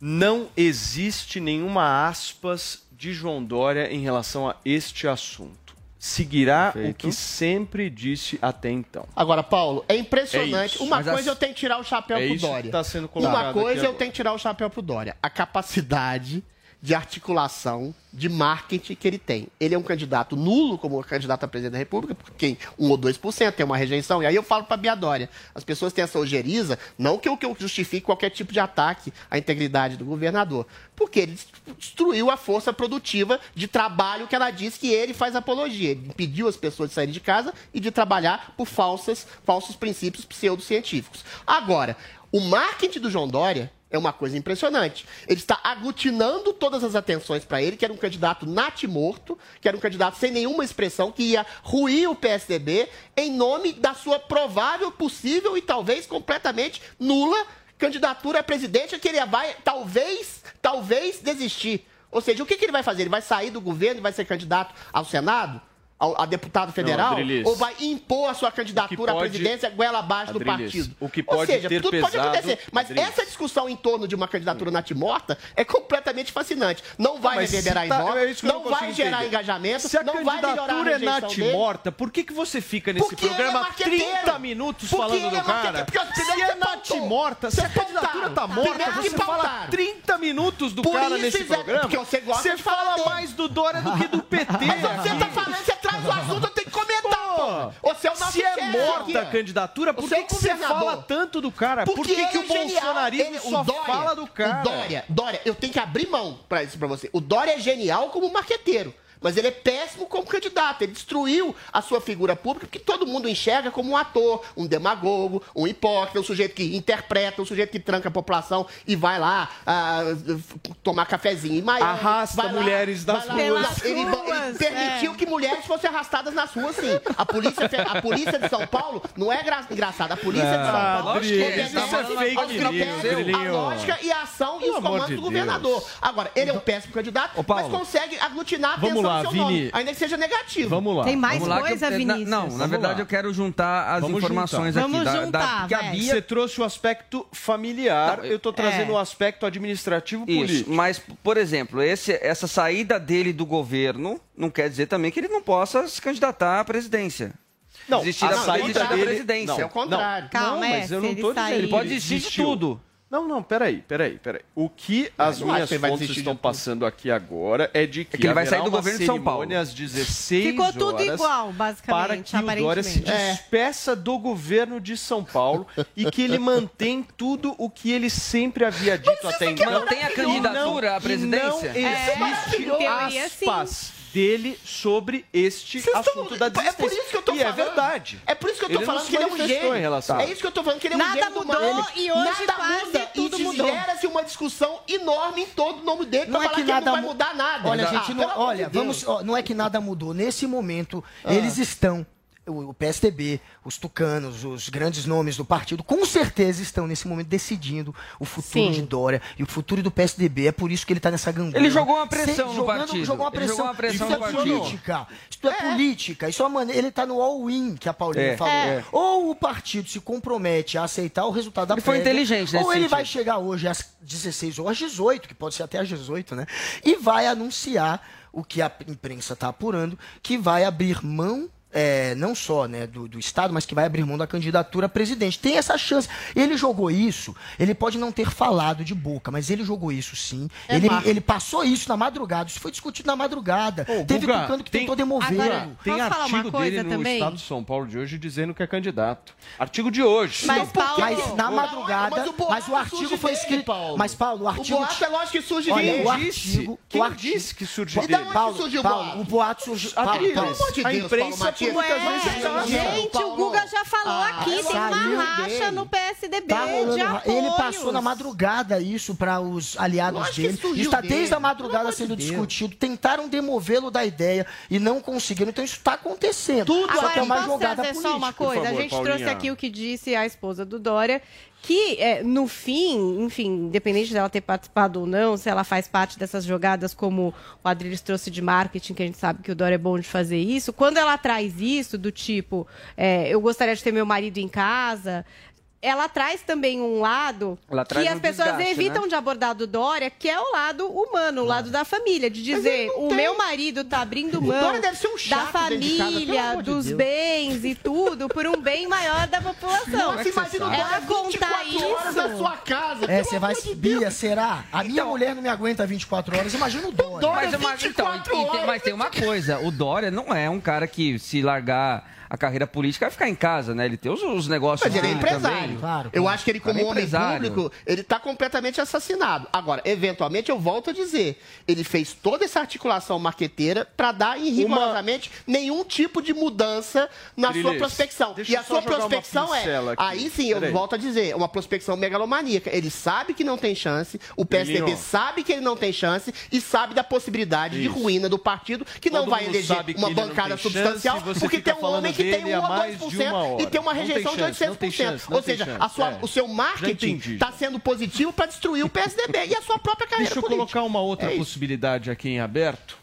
não existe nenhuma aspas de João Dória em relação a este assunto. Seguirá o Perfeito. que sempre disse até então. Agora, Paulo, é É impressionante. isso. Uma Mas coisa a- eu tenho que tirar o chapéu É pro isso que Dória. tá sendo colocado Uma aqui coisa eu agora. tenho que tirar o chapéu pro Dória. A capacidade de articulação, de marketing que ele tem. Ele é um candidato nulo como candidato a presidente da República, porque tem 1 ou 2%, tem uma rejeição. E aí eu falo pra Bia Dória, as pessoas têm essa ojeriza, não que eu, que eu justifique qualquer tipo de ataque à integridade do governador, porque ele destruiu a força produtiva de trabalho que ela disse que ele faz apologia. Ele impediu as pessoas de saírem de casa e de trabalhar por falsas, falsos princípios pseudocientíficos. Agora, o marketing do João Dória é uma coisa impressionante. Ele está aglutinando todas as atenções para ele, que era um candidato natimorto, que era um candidato sem nenhuma expressão, que ia ruir o PSDB em nome da sua provável, possível e talvez completamente nula candidatura a presidente, que ele vai, talvez, talvez desistir. Ou seja, o que, que ele vai fazer? Ele vai sair do governo e vai ser candidato ao Senado? A deputado federal? Adriles. ou vai impor a sua candidatura à pode- presidência goela abaixo do partido? o que Ou pode seja, ter tudo pode pesado- acontecer. Mas essa discussão em torno de uma candidatura natimorta é completamente fascinante. Não vai reverberar tá- em é eu não não vai gerar entender. engajamento, Se a não vai melhorar a candidatura é natimorta, por que, que você fica nesse Porque é programa marqueteiro. 30 minutos Porque falando do é marqueteiro. cara? Se é natimorta, se a candidatura tá morta, você fala pautaram. 30 minutos do cara nesse programa. porque você fala mais do Dória do que do [laughs] PT. Mas você tá falando, você traz o assunto, eu tenho que comentar, pô. Você é o nosso Se é chefe morta a candidatura, por Você que, é que você governador. fala tanto do cara? Por que, que ele o é bolsonarismo só o Dória, fala do cara? O Dória, Dória, eu tenho que abrir mão pra isso pra você. O Dória é genial como marqueteiro. Mas ele é péssimo como candidato. Ele destruiu a sua figura pública, porque todo mundo enxerga como um ator, um demagogo, um hipócrita, um sujeito que interpreta, um sujeito que tranca a população e vai lá ah, tomar cafezinho em Miami. Arrasta vai lá- mulheres das vai lá- ruas. Não, ele, ele ruas, permitiu é. que mulheres fossem arrastadas nas ruas, sim. A polícia, a polícia de São Paulo não é gra- engraçada. A polícia de São Ah, Paulo Adriles, obedece isso é fake news, a lógica e a ação e os comandos de do governador. Agora, ele é um péssimo candidato, Ô, Paulo. mas consegue aglutinar a Vamos atenção lá, do seu nome, Vini. ainda que seja negativo. Vamos lá. Tem mais Vamos lá que coisa, eu- na- Vinícius? Não, na Vamos verdade lá. eu quero juntar as Vamos informações juntar. aqui. Vamos da, da, juntar, porque a vai. Bia Você trouxe o aspecto familiar, Não, eu tô trazendo é. o aspecto administrativo Isso, político. mas, por exemplo, esse, essa saída dele do governo não quer dizer também que ele não possa se candidatar à presidência. Não, Desistir a da, saída da presidência. Não, É o contrário. Calma, não, mas é, eu não dizendo Ele pode desistir de tudo. Não, não, peraí, peraí, peraí. O que as não minhas fontes estão de passando aqui agora é de que, É que ele vai sair do governo de São Paulo. às 16 Ficou tudo horas igual, basicamente, para que o Dória se aparentemente. despeça do governo de São Paulo e que ele mantém tudo o que ele sempre havia dito até então. Mantém a candidatura à presidência? E não É, existe em teoria, sim. Dele sobre este Vocês assunto tão- da é por desistência. isso que eu tô e é falando. verdade. É por isso que eu tô Ele não falando se que ele é um gênio. em relação. É isso que eu tô falando que ele é um Nada gênio mudou e hoje Nada quase muda tudo e mudou. gera-se uma discussão enorme em todo o nome dele Não pra é falar que que, nada não vai mu- mudar nada. Olha, Ah, gente, não, olha, vamos, ó, não é que nada mudou. Nesse momento, Ah. eles estão o, PSDB, os tucanos, os grandes nomes do partido, com certeza estão nesse momento decidindo o futuro Sim. de Dória e o futuro do PSDB. É por isso que ele está nessa gangorra. Ele jogou uma pressão Sem- no partido. Jogou uma Ele pressão. jogou uma pressão isso no é partido. política. Isso é, política. Isso é uma maneira. Ele está no all-in, que a Paulinha É, falou. é. Ou o partido se compromete a aceitar o resultado da Ele foi prévia, inteligente Ou ele vai sentido. chegar hoje às 16 ou às 18, que pode ser até às 18, né? E vai anunciar o que a imprensa está apurando, que vai abrir mão. É, não só né, do, do Estado, mas que vai abrir mão da candidatura a presidente. Tem essa chance. Ele jogou isso, ele pode não ter falado de boca, mas ele jogou isso sim. É ele, ele passou isso na madrugada, isso foi discutido na madrugada. Teve Guga, tucano que tem- tentou demovê-lo. Agora, Tem artigo dele no Estado de São Paulo de hoje dizendo que é candidato. Artigo de hoje. Mas, Então, mas na madrugada, mas o mas o artigo foi escrito. Paulo. Mas, Paulo, o artigo. O boato é lógico que surge Olha, dele. o artigo. Quem o artigo, disse que surgiu E dele? onde Paulo, Paulo, boato? o boato surgiu. Paulo, Paulo, pelo amor de a imprensa Muitas vezes exagera. gente, o Guga já falou Ah, aqui, tem uma racha dele. no PSDB Tá rolando de apoios. ele passou na madrugada isso para os aliados Lógico dele. Está dele, desde a madrugada sendo Deus. discutido. Tentaram demovê-lo da ideia e não conseguiram. Então isso está acontecendo. Tudo só Agora, que é uma posso jogada política. só uma coisa? Por a favor, gente Paulinha. trouxe aqui o que disse a esposa do Dória, que é, no fim, enfim, independente dela ter participado ou não, se ela faz parte dessas jogadas como o Adriles trouxe de marketing, que a gente sabe que o Dória é bom de fazer isso, quando ela traz isso do tipo, é, eu gostaria de ter meu marido em casa, ela traz também um lado que as um pessoas desgaste, evitam né? de abordar do Dória, que é o lado humano, o lado da família, de dizer, o meu marido tá abrindo mão Dória deve ser um da família, de dos Deus. bens e tudo, por um bem maior da população. Nossa, imagina o ela Dória contar 24 horas isso. na sua casa. É, você vai. de Bia, será? A minha mulher não me aguenta 24 horas. Imagina o Dória. Mas, mas, então, e- e tem- mas tem uma coisa, o Dória não é um cara que se largar a carreira política vai ficar em casa, né? Ele tem os, os negócios Mas ele é empresário. também. Eu acho que ele, como Cara, é homem público, ele está completamente assassinado. Agora, eventualmente, eu volto a dizer, ele fez toda essa articulação marqueteira para dar em rigorosamente nenhum tipo de mudança na sua prospecção. deixa E a sua uma prospecção é, aqui. aí sim, eu Peraí. volto a dizer, uma prospecção megalomaníaca. Ele sabe que não tem chance, o PSDB sabe que ele não tem chance e sabe da possibilidade de Isso. ruína do partido, que não Todo vai mundo eleger uma ele não bancada chance, substancial, você porque tem um homem que tem dele há 1 a mais de 2% uma e tem uma tem rejeição de chance, tem 800%. chance, Ou tem seja, a sua- É. o seu marketing está sendo positivo para destruir o PSDB e a sua própria carreira Deixa eu política. colocar uma outra É possibilidade aqui em aberto.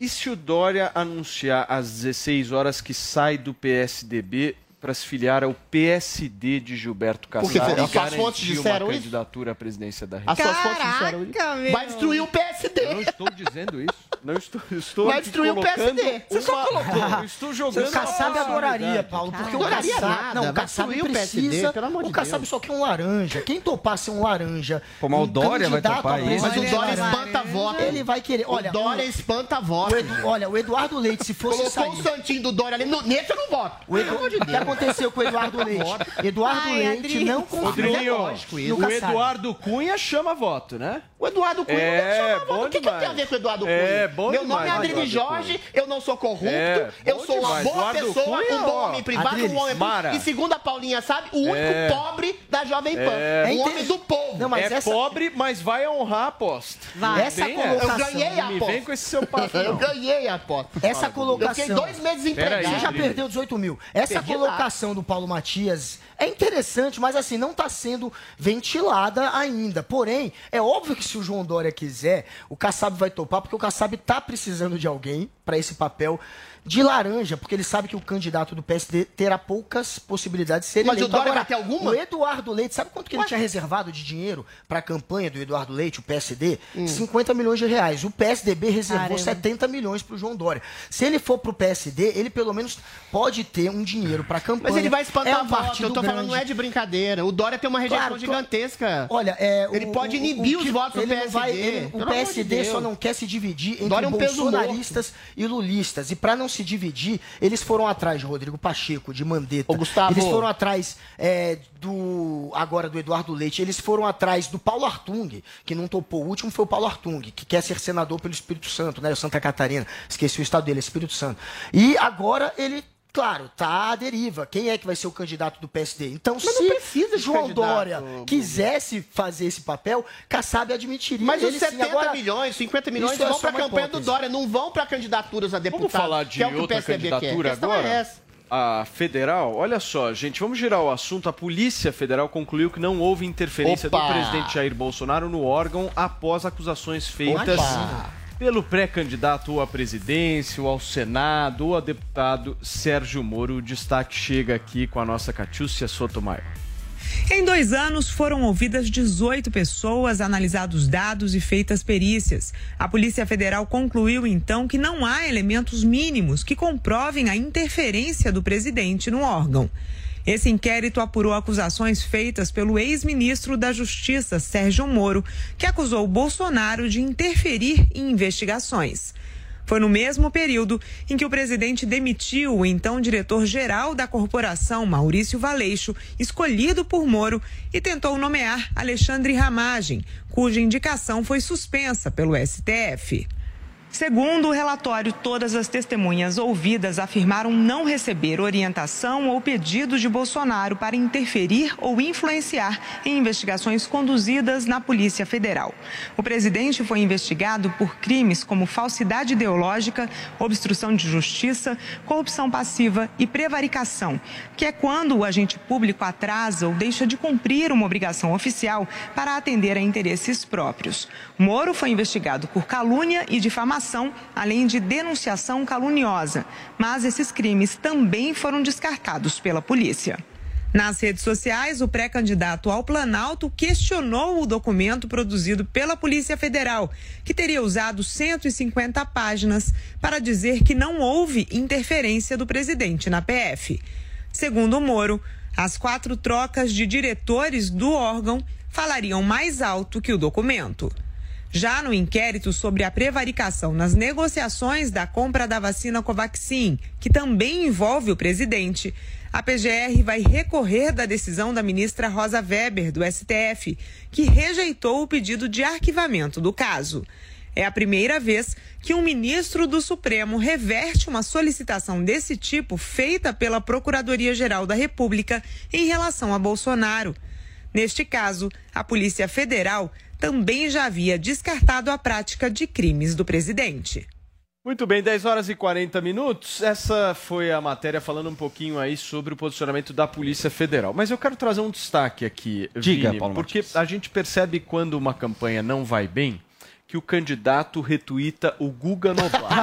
E se o Dória anunciar às 16 horas que sai do PSDB para se filiar ao PSD de Gilberto Kassab Porque e as suas fontes disseram uma isso? candidatura à presidência da As República? suas fontes disseram isso. Vai destruir o PSD. Eu não estou dizendo isso. Não estou, estou Vai destruir o PSD. Você só uma- colocou. Eu estou jogando O Kassab uma adoraria. Paulo, porque o Kassab, não, o Kassab destruir o PSD, precisa, pelo amor de o Kassab Deus. só quer um laranja. Quem topar ser um laranja, Pô, mas o Dória vai topar a isso. Mas o Dória espanta voto. Ele vai querer, olha, o Dória o- espanta voto. Olha, o Eduardo Leite, se fosse Colocou sair... o santinho do Dória ali. No, nesse eu não voto. O, Edu- o que aconteceu com o Eduardo Leite? Eduardo Ai, Leite Adri. não confia lógico isso. o. Eduardo Cunha chama voto, né? O Eduardo Cunha É, chama bom. O que, que demais. tem a ver com o Eduardo Cunha? É, bom Meu nome é demais, Eduardo Jorge, eu não sou corrupto, É, eu sou uma demais. boa Eduardo pessoa, Cunha, um bom homem privado, Adriles, um homem Mara. E segundo a Paulinha sabe, o único É. pobre da Jovem Pan. É. Um É homem do povo. Não, mas é essa- pobre, mas vai honrar a aposta. Vai. Essa Bem, é. colocação... Eu ganhei a me aposta. vem com esse seu papo, Eu ganhei a aposta. Essa Eu colocação... fiquei dois meses aí, Você empregado. já perdeu 18 mil. Essa Perdi colocação do Paulo Matias é interessante, mas assim, não está sendo ventilada ainda. Porém, é óbvio que se o João Dória quiser, o Kassab vai topar, porque o Kassab está precisando de alguém para esse papel de laranja, porque ele sabe que o candidato do PSD terá poucas possibilidades de ser Mas o eleito. Dória Agora, vai ter alguma? O Eduardo Leite, sabe quanto que ele tinha reservado de dinheiro para a campanha do Eduardo Leite, o PSD? Hum. 50 milhões de reais. O PSDB reservou Caramba. 70 milhões para o João Dória. Se ele for para o PSD, ele pelo menos pode ter um dinheiro para a campanha. Mas ele vai espantar é um voto. partido Eu tô falando, grande. não é de brincadeira. O Dória tem uma rejeição Claro, gigantesca. Olha, é, Ele o- pode o- inibir o os que- votos do PSD. vai- ele- o de PSD Deus. só não quer se dividir entre Dória é um bolsonaristas e lulistas. E para não se se dividir, eles foram atrás de Rodrigo Pacheco, de Mandetta. Gustavo. Eles foram atrás é, do. Agora do Eduardo Leite. Eles foram atrás do Paulo Artung, que não topou. O último foi o Paulo Artung, que quer ser senador pelo Espírito Santo, né? Santa Catarina. Esqueci o estado dele, Espírito Santo. E agora ele. Claro, tá à deriva. Quem é que vai ser o candidato do PSD? Então, Mas não se precisa de João candidato, Dória quisesse fazer esse papel, Kassab admitiria. Mas os Ele sim, 70 agora- milhões, 50 milhões Isso é vão para a campanha do. Dória, não vão para candidaturas a deputado. Vamos falar de que é o que o outra PSDB candidatura quer. A questão agora? É essa. A federal, olha só, gente, vamos girar o assunto. A Polícia Federal concluiu que não houve interferência Opa! do presidente Jair Bolsonaro no órgão após acusações feitas Opa! Pelo pré-candidato à presidência, ou ao Senado, ou a deputado Sérgio Moro. O destaque chega aqui com a nossa Catiúcia Sotomayor. Em dois anos, foram ouvidas 18 pessoas, analisados dados e feitas perícias. A Polícia Federal concluiu, então, que não há elementos mínimos que comprovem a interferência do presidente no órgão. Esse inquérito apurou acusações feitas pelo ex-ministro da Justiça, Sérgio Moro, que acusou Bolsonaro de interferir em investigações. Foi no mesmo período em que o presidente demitiu o então diretor-geral da corporação, Maurício Valeixo, escolhido por Moro, e tentou nomear Alexandre Ramagem, cuja indicação foi suspensa pelo STF. Segundo o relatório, todas as testemunhas ouvidas afirmaram não receber orientação ou pedido de Bolsonaro para interferir ou influenciar em investigações conduzidas na Polícia Federal. O presidente foi investigado por crimes como falsidade ideológica, obstrução de justiça, corrupção passiva e prevaricação, que é quando o agente público atrasa ou deixa de cumprir uma obrigação oficial para atender a interesses próprios. Moro foi investigado por calúnia e difamação, além de denunciação caluniosa, mas esses crimes também foram descartados pela polícia. Nas redes sociais, o pré-candidato ao Planalto questionou o documento produzido pela Polícia Federal, que teria usado 150 páginas para dizer que não houve interferência do presidente na PF. Segundo o Moro, as quatro trocas de diretores do órgão falariam mais alto que o documento. Já no inquérito sobre a prevaricação nas negociações da compra da vacina Covaxin, que também envolve o presidente, a PGR vai recorrer da decisão da ministra Rosa Weber, do STF, que rejeitou o pedido de arquivamento do caso. É a primeira vez que um ministro do Supremo reverte uma solicitação desse tipo feita pela Procuradoria-Geral da República em relação a Bolsonaro. Neste caso, a Polícia Federal também já havia descartado a prática de crimes do presidente. Muito bem, 10 horas e 40 minutos. Essa foi a matéria falando um pouquinho aí sobre o posicionamento da Polícia Federal. Mas eu quero trazer um destaque aqui, Diga, Vini, Paulo porque a gente percebe quando uma campanha não vai bem que o candidato retuita o Guga Noblar.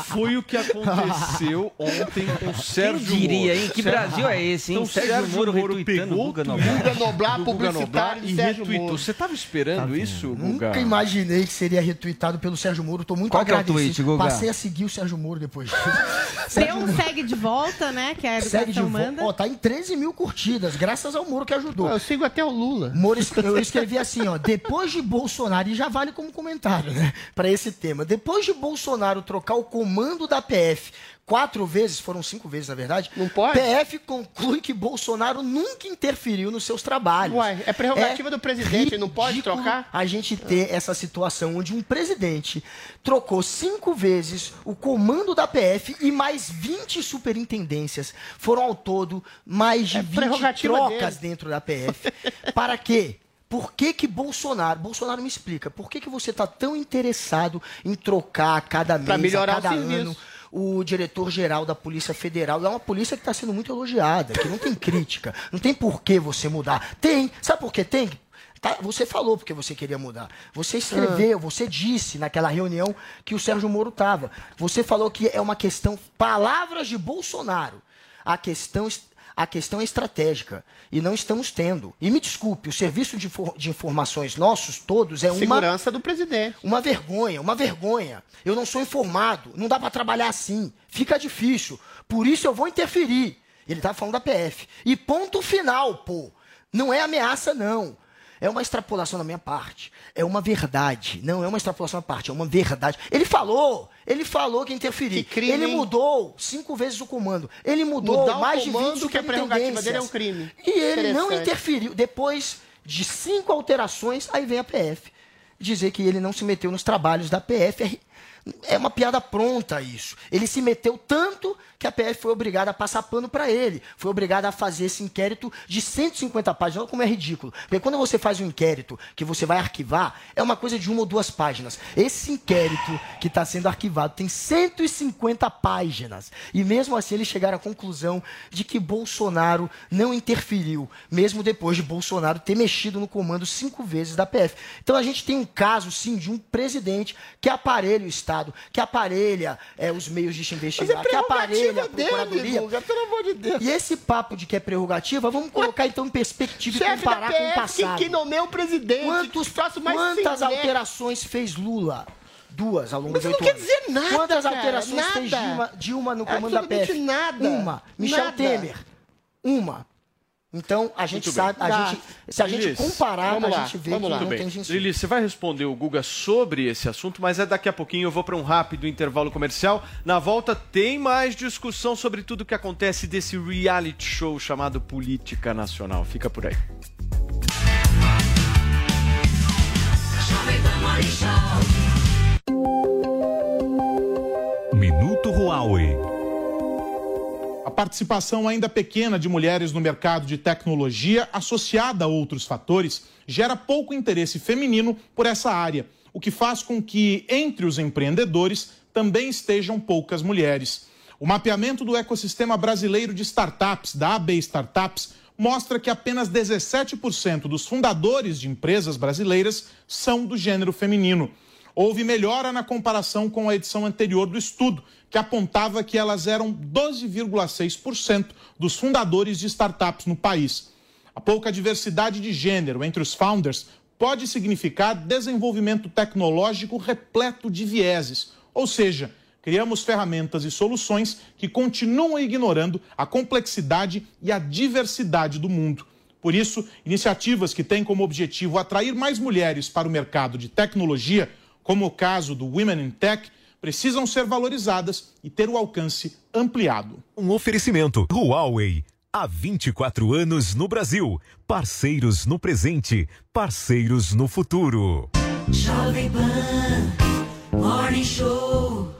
[laughs] Foi o que aconteceu ontem com o Sérgio Quem diria, Moro. hein? Que Brasil é esse, hein? Então, Sérgio Sérgio Moro Moro, retuitando pegou o Guga Noblar. Guga Noblar, publicitário e Sérgio retweetou. Moro. Você estava esperando isso, Guga? Nunca imaginei que seria retweetado pelo Sérgio Moro. Tô muito Qual que é o agradecido. tweet, Guga? Passei a seguir o Sérgio Moro depois disso. [laughs] Deu um segue de volta, né? Que a Segue de educação volta. manda. Ó, tá em 13 mil curtidas, graças ao Moro que ajudou. Eu sigo até o Lula. Moro, [laughs] eu escrevi assim, ó, depois de Bolsonaro, e já vale como comentário, né, pra esse tema. Depois de Bolsonaro trocar o comando da PF quatro vezes, foram cinco vezes na verdade, Não pode? PF conclui que Bolsonaro nunca interferiu nos seus trabalhos. Uai, é prerrogativa do presidente, não pode trocar? A gente ter essa situação onde um presidente trocou cinco vezes o comando da PF e mais 20 superintendências. Foram ao todo mais de É 20 prerrogativa trocas dele. dentro da PF. Para quê? Por que, que Bolsonaro, Bolsonaro me explica, por que, que você está tão interessado em trocar a cada mês, Pra melhorar a cada o ano, o diretor-geral da Polícia Federal? É uma polícia que está sendo muito elogiada, que não tem crítica, não tem por que você mudar. Tem, sabe por que tem? Tá, você falou porque você queria mudar. Você escreveu, Ah. você disse naquela reunião que o Sérgio Moro estava. Você falou que é uma questão, palavras de Bolsonaro. A questão, es- a questão é estratégica. E não estamos tendo. E me desculpe, o serviço de, de informações nossos todos é uma. Segurança do presidente. Uma vergonha, uma vergonha. Eu não sou informado, não dá para trabalhar assim. Fica difícil. Por isso eu vou interferir. Ele tá falando da PF. E ponto final, pô. Não é ameaça, não. É uma extrapolação da minha parte. É uma verdade. Não é uma extrapolação da parte, é uma verdade. Ele falou, ele falou que interferiu. crime, ele mudou cinco vezes o comando. Ele mudou Mudar mais de comando, 20 que a prerrogativa dele é um crime. E ele não interferiu. Depois de cinco alterações, aí vem a PF dizer que ele não se meteu nos trabalhos da PF. É uma piada pronta isso. Ele se meteu tanto que a PF foi obrigada a passar pano para ele. Foi obrigada a fazer esse inquérito de 150 páginas. Olha como é ridículo. Porque quando você faz um inquérito que você vai arquivar, é uma coisa de uma ou duas páginas. Esse inquérito que está sendo arquivado tem 150 páginas. E mesmo assim eles chegaram à conclusão de que Bolsonaro não interferiu, mesmo depois de Bolsonaro ter mexido no comando cinco vezes da PF. Então a gente tem um caso, sim, de um presidente que aparelha o Estado, que aparelha é, os meios de se investigar, que aparelha a Procuradoria. Guga, pelo amor de Deus. E esse papo de que é prerrogativa, vamos colocar então em perspectiva e Chefe da comparar com o PF passado. que nomeia o presidente. Quantos, quantas né? alterações fez Lula? Duas ao longo Mas de não oito quer anos. dizer nada, Quantas cara, alterações fez nada. Dilma, Dilma no comando da Absolutamente PF? nada. Uma. Michel Nada. Temer. Uma. Então, a gente sabe, a Tá. gente, se a gente comparar, vamos a lá, gente vê vamos que lá. não tem gente. Lili, você vai responder o Guga sobre esse assunto, mas é daqui a pouquinho. Eu vou para um rápido intervalo comercial. Na volta tem mais discussão sobre tudo que acontece desse reality show chamado Política Nacional. Fica por aí. Minuto Huawei. A participação ainda pequena de mulheres no mercado de tecnologia, associada a outros fatores, gera pouco interesse feminino por essa área, o que faz com que, entre os empreendedores, também estejam poucas mulheres. O mapeamento do ecossistema brasileiro de startups, da AB Startups, mostra que apenas 17% dos fundadores de empresas brasileiras são do gênero feminino. Houve melhora na comparação com a edição anterior do estudo, que apontava que elas eram 12,6% dos fundadores de startups no país. A pouca diversidade de gênero entre os founders pode significar desenvolvimento tecnológico repleto de vieses, ou seja, criamos ferramentas e soluções que continuam ignorando a complexidade e a diversidade do mundo. Por isso, iniciativas que têm como objetivo atrair mais mulheres para o mercado de tecnologia, como o caso do Women in Tech, precisam ser valorizadas e ter o alcance ampliado. Um oferecimento Huawei. Há 24 anos no Brasil. Parceiros no presente, parceiros no futuro. Jovem Pan Morning Show.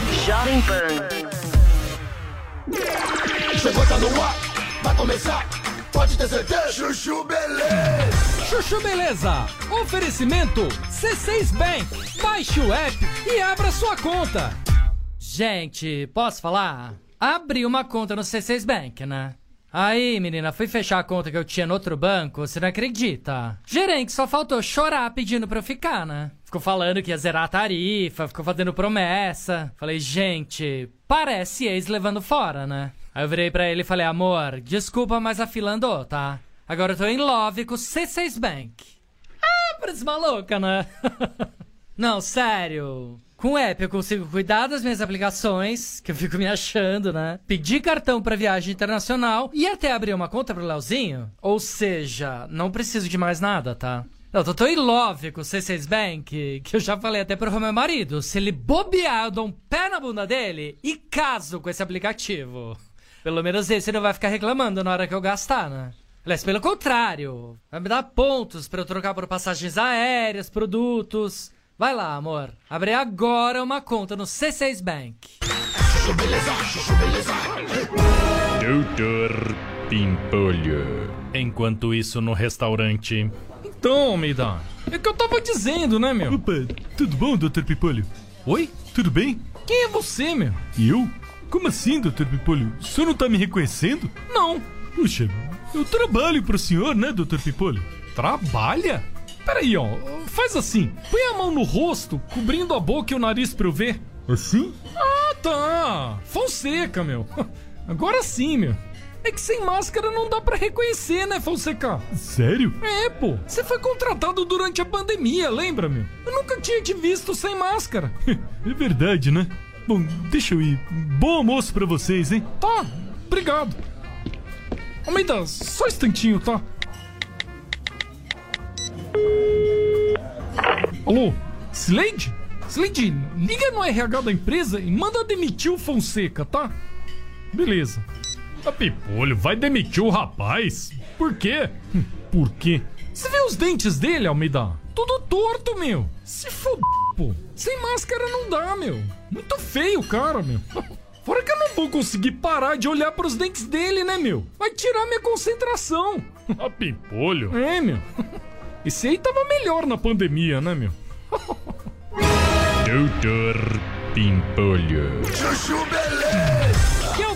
Jovem Pan. Chegou, tá no ar, vai começar. Pode ter certeza. Chuchu Beleza. Chuchu Beleza. Oferecimento C6 Bank. Baixe o app e abra sua conta. Gente, posso falar? Abri uma conta no C6 Bank, né? Aí, menina, fui fechar a conta que eu tinha no outro banco, você não acredita? Gerente só faltou chorar pedindo pra eu ficar, né? Ficou falando que ia zerar a tarifa, ficou fazendo promessa. Falei, gente, parece ex levando fora, né? Aí eu virei pra ele e falei, amor, desculpa, mas a fila andou, tá? Agora eu tô em love com o C6 Bank. Ah, parece maluca, né? [laughs] Não, sério. Com o app eu consigo cuidar das minhas aplicações, que eu fico me achando, né? Pedir cartão pra viagem internacional e até abrir uma conta pro Leozinho. Ou seja, não preciso de mais nada, tá? Não, tô tão em love com o C6 Bank que eu já falei até pro meu marido. Se ele bobear, eu dou um pé na bunda dele e caso com esse aplicativo. Pelo menos esse não vai ficar reclamando na hora que eu gastar, né? Aliás, pelo contrário, vai me dar pontos pra eu trocar por passagens aéreas, produtos. Vai lá, amor. Abre agora uma conta no C6 Bank. Doutor Pimpolho. Enquanto isso, no restaurante. Então, Almeida, é que eu tava dizendo, né, meu? Opa, tudo bom, Dr. Pimpolho? Oi? Tudo bem? Quem é você, meu? Eu? Como assim, doutor Pipolho? O senhor não tá me reconhecendo? Não. Puxa, eu trabalho pro senhor, né, doutor Pipolho? Trabalha? Peraí, ó. Faz assim. Põe a mão no rosto, cobrindo a boca e o nariz pra eu ver. Assim? Ah, tá. Fonseca, meu. [laughs] Agora sim, meu. É que sem máscara não dá pra reconhecer, né, Fonseca? Sério? É, pô. Você foi contratado durante a pandemia, lembra, meu? Eu nunca tinha te visto sem máscara. [laughs] é verdade, né? Bom, deixa eu ir. Bom almoço pra vocês, hein? Tá, obrigado. Almeida, só um instantinho, tá? Alô? Slade? Slade, liga no RH da empresa e manda demitir o Fonseca, tá? Beleza. A Pipolho vai demitir o rapaz? Por quê? Hum, Por quê? Você vê os dentes dele, Almeida? Tudo torto, meu. Se fod... pô. Sem máscara não dá, meu. Muito feio o cara, meu. [laughs] Fora que eu não vou conseguir parar de olhar pros dentes dele, né, meu? Vai tirar minha concentração. A Pipolho? É, meu. [laughs] Esse aí tava melhor na pandemia, né, meu? [laughs] Doutor Pimpolho. Chuchu Beleza!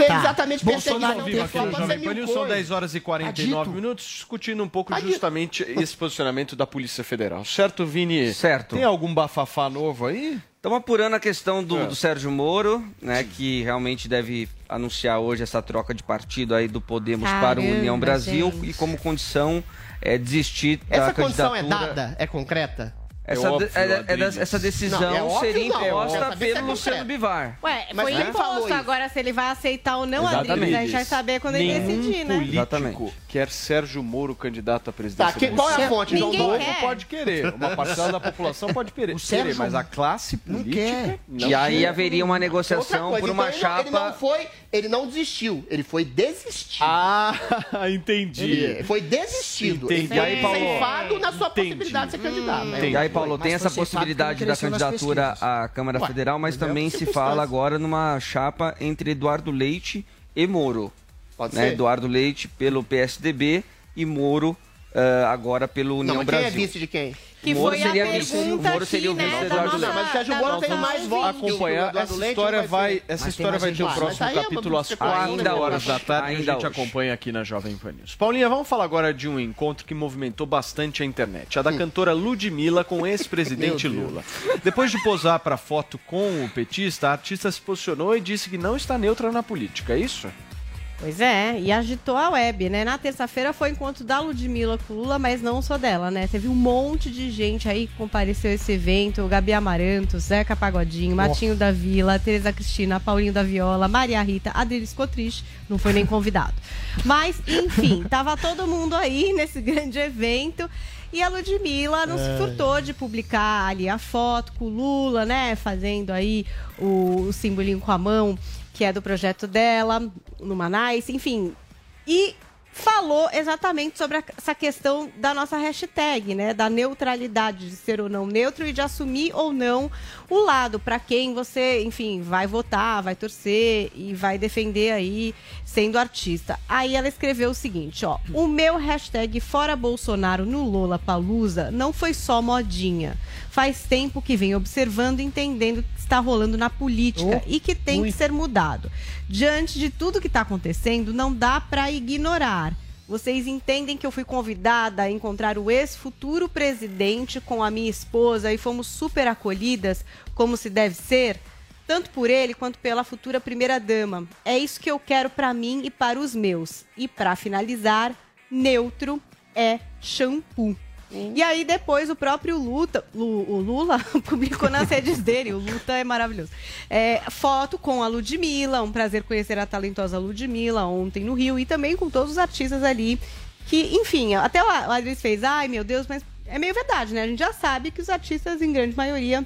Você Tá. exatamente Bolsonaro perseguição ao vivo aqui no pode ser Jovem mil Pan News, são coisas. 10 horas e 49 Tá minutos, discutindo um pouco Tá dito. justamente esse posicionamento da Polícia Federal. Certo, Vini? Certo. Tem algum bafafá novo aí? Estamos apurando a questão do, É. do Sérgio Moro, né, que realmente deve anunciar hoje essa troca de partido aí do Podemos para o Caramba, União Brasil gente. e como condição é desistir da Essa condição candidatura. é dada? É concreta? Essa, de- é- é das- essa decisão Não, é óbvio seria não. imposta é pelo Luciano. Bivar. Ué, Mas foi imposto. Agora, se ele vai aceitar ou não, Exatamente. Adriles, a gente vai saber quando ele Nenhum decidir, né? político quer Sérgio Moro candidato à presidência. Tá, que- qual é a fonte, João Ninguém Dom? quer. pode querer. Uma parcela da população pode querer, querer, mas a classe política não e aí quer. haveria uma negociação coisa, por uma então ele não- chapa. Ele não, foi, ele não desistiu, ele foi desistido. Ah, [laughs] entendi. Ele foi desistido. Entendi. Ele foi E aí, Paulo? ceifado na sua possibilidade de ser candidato. E aí, Paulo, tem essa possibilidade da candidatura à Câmara Ué, Federal, mas é também se fala agora numa chapa entre Eduardo Leite e Moro. Pode né? ser. Eduardo Leite pelo PSDB e Moro ah, agora pelo União Não, mas quem é Brasil. vice de quem? Que Moro foi a seria vice. pergunta Moro seria o aqui, vice né, Eduardo Leite. Mas o Sérgio Moro tem mais votos. acompanhar. Eduardo Essa história vai essa história vai ter o gente. próximo é capítulo às especulação, 4 Ainda horas da tarde. a Ainda gente hoje. acompanha aqui na Jovem Pan News. Paulinha, vamos falar agora de um encontro que movimentou bastante a internet. A da cantora Ludmilla com o [laughs] ex-presidente. Lula. [laughs] Depois de posar para foto com o petista, a artista se posicionou e disse que não está neutra na política. É isso? Pois é, e agitou a web, né? Na terça-feira foi o encontro da Ludmilla com Lula, mas não só dela, né? Teve um monte de gente aí que compareceu a esse evento: o Gabi Amaranto, Zeca Pagodinho, Martinho da Vila, Tereza Cristina, Paulinho da Viola, Maria Rita, Adriles Cotrich, não foi nem convidado. Mas, enfim, [laughs] tava todo mundo aí nesse grande evento. E a Ludmilla não se É. furtou de publicar ali a foto com o Lula, né? Fazendo aí o, o simbolinho com a mão, que é do projeto dela, no Manais, enfim. E falou exatamente sobre a- essa questão da nossa hashtag, né? Da neutralidade, de ser ou não neutro e de assumir ou não o lado para quem você, enfim, vai votar, vai torcer e vai defender aí sendo artista. Aí ela escreveu o seguinte, ó: "O meu hashtag fora Bolsonaro no Lola Palusa não foi só modinha. Faz tempo que venho observando e entendendo o que está rolando na política e que tem que ser mudado. Diante de tudo que está acontecendo, não dá para ignorar. Vocês entendem que eu fui convidada a encontrar o ex-futuro presidente com a minha esposa e fomos super acolhidas, como se deve ser? Tanto por ele quanto pela futura primeira-dama. É isso que eu quero para mim e para os meus. E para finalizar, neutro é shampoo. E aí depois o próprio Luta, Lu- o Lula [laughs] publicou nas redes dele, o Luta é maravilhoso. É, foto com a Ludmilla, um prazer conhecer a talentosa Ludmilla ontem no Rio e também com todos os artistas ali que, enfim, até o o Adris fez, ai meu Deus, mas é meio verdade, né? A gente já sabe que os artistas em grande maioria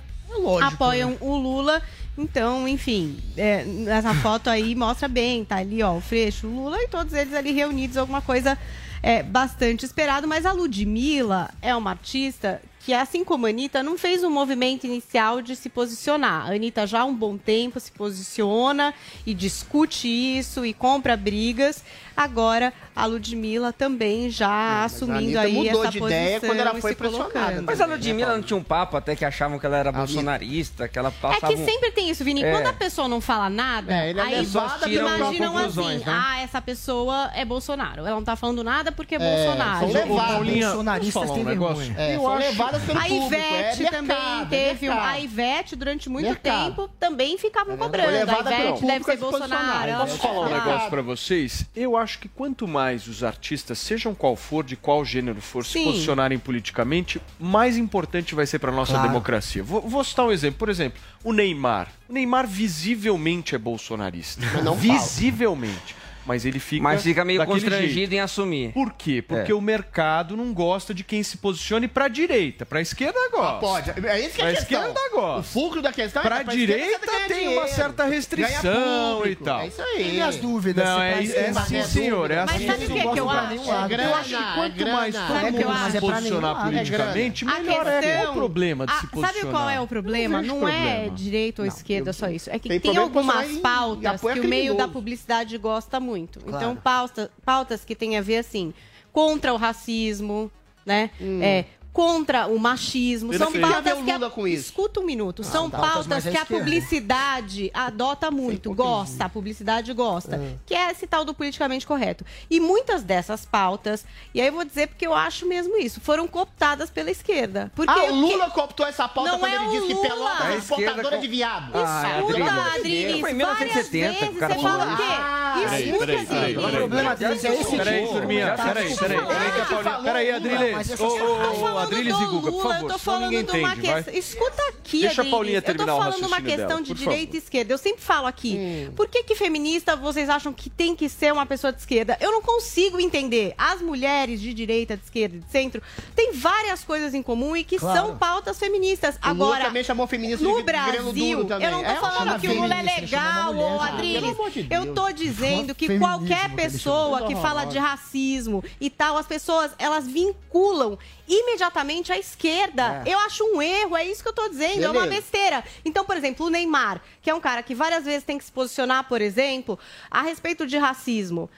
apoiam o Lula. Então, enfim, é, essa foto aí mostra bem, tá ali, ó, o Freixo, o Lula e todos eles ali reunidos, alguma coisa é, bastante esperado. Mas a Ludmilla é uma artista que, assim como a Anitta, não fez um movimento inicial de se posicionar. A Anitta já há um bom tempo se posiciona e discute isso e compra brigas. Agora, a Ludmilla também já assumindo Anitta aí mudou essa de posição ideia quando ela foi pressionada. Mas a Ludmilla não tinha um papo até que achavam que ela era bolsonarista, que ela É passava... que um- sempre tem isso, Vini. É. Quando a pessoa não fala nada, É, ele é aí levada imaginam assim, né? ah, essa pessoa é Bolsonaro. Ela não tá falando nada porque é, É, Bolsonaro. são levadas. Bolsonaristas falar um têm negócio? vergonha. É, são levadas pelo a público, Ivete é também mercado, teve é um. mercado. A Ivete, durante muito Mercado. tempo, também ficavam cobrando. A Ivete deve ser a. Bolsonaro. Posso falar um negócio pra vocês? Eu acho que quanto mais os artistas, sejam qual for, de qual gênero for, se Sim. posicionarem politicamente, mais importante vai ser pra nossa Claro. democracia. Vou, vou citar um exemplo. Por exemplo, o Neymar. O Neymar visivelmente é bolsonarista. Mas não visivelmente. Mas ele fica. Mas fica meio constrangido jeito. em assumir. Por quê? Porque É. o mercado não gosta de quem se posicione pra direita. Pra esquerda gosta. Ah, pode. É isso que é pra a questão. esquerda gosta. O fulcro da questão é Pra que pra direita tem dinheiro, uma certa restrição público, e tal. É isso aí. E as dúvidas? Não, é, é, sim, senhor. É Mas assim. sabe o que, que eu acho? Eu acho que quanto mais todo mundo se posicionar É politicamente, grana. melhor A é. O problema de Ah, se posicionar? Sabe qual é o problema? Não é direita ou esquerda só isso. É que Tem algumas posicionar pautas que o meio da publicidade gosta muito. Claro. Então, pauta, pautas que têm a ver, assim, contra o racismo, né? É, contra o machismo. São Perfeito. pautas Tem a ver o que... a- com isso. Escuta um minuto. São pautas pautas mais à que a esquerda. publicidade adota muito, gosta. A publicidade gosta. É. Que é esse tal do politicamente correto. E muitas dessas pautas, e aí eu vou dizer porque eu acho mesmo isso, foram cooptadas pela esquerda. Porque ah, o Lula cooptou essa pauta Não quando é ele disse que Lula. Pelotas A é esquerda exportadora com- de viado. Ah, é Escuta. Adriles, Foi em várias 1970 vezes que o cara você falou fala o isso. quê? Peraí, Escuta, peraí, peraí, assim. peraí. O problema deles é esse Peraí, tipo. turminha, tá peraí, desculpa. peraí, peraí, que. Peraí, Adriles. Ô, ô, ô, Adriles e Guga, por Lula, eu favor, tô senão ninguém falando de uma entende, vai. questão. Escuta aqui, Deixa a Adriles. Paulinha terminar Eu tô falando de uma questão dela, de por direita e esquerda. Eu sempre falo aqui. Hum. Por que, que feminista vocês acham que tem que ser uma pessoa de esquerda? Eu não consigo entender. As mulheres de direita, de esquerda e de centro têm várias coisas em comum e que Claro. são pautas feministas. O Lula Agora, também chamou feminista no de Brasil, eu não tô É, falando que o Lula é legal, ah, Adriles. de Eu tô dizendo que qualquer pessoa que fala de racismo e tal, as pessoas, elas vinculam imediatamente à esquerda. É. Eu acho um erro, é isso que eu tô dizendo, é uma Beleza. besteira. Então, por exemplo, o Neymar, que é um cara que várias vezes tem que se posicionar, por exemplo, a respeito de racismo.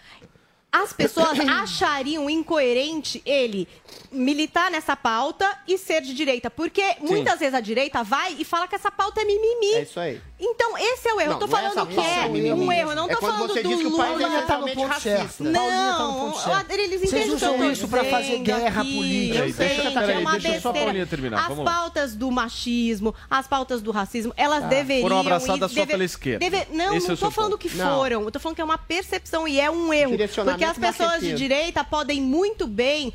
As pessoas [coughs] achariam incoerente ele militar nessa pauta e ser de direita. Porque muitas vezes a direita vai e fala que essa pauta é mimimi. É isso aí. Então, esse é o erro. Não, eu tô não é falando essa que é é um erro. Eu não É tô falando você do diz que o Lula. país é Paulinha tá no ponto racista. certo. Paulinha tá no ponto Não, certo. eles Vocês entendem eu usam tô isso pra fazer guerra aqui. política. Eu sei deixa- que peraí, é uma deixa só a besteira. Paulinha terminar, As vamos lá. pautas do machismo, as pautas do racismo, elas Ah, deveriam... foram abraçadas e só pela esquerda. Não, Esse é não o tô falando ponto. que Não. foram. Eu tô falando que é uma percepção e é um erro. Porque as pessoas de direita podem muito bem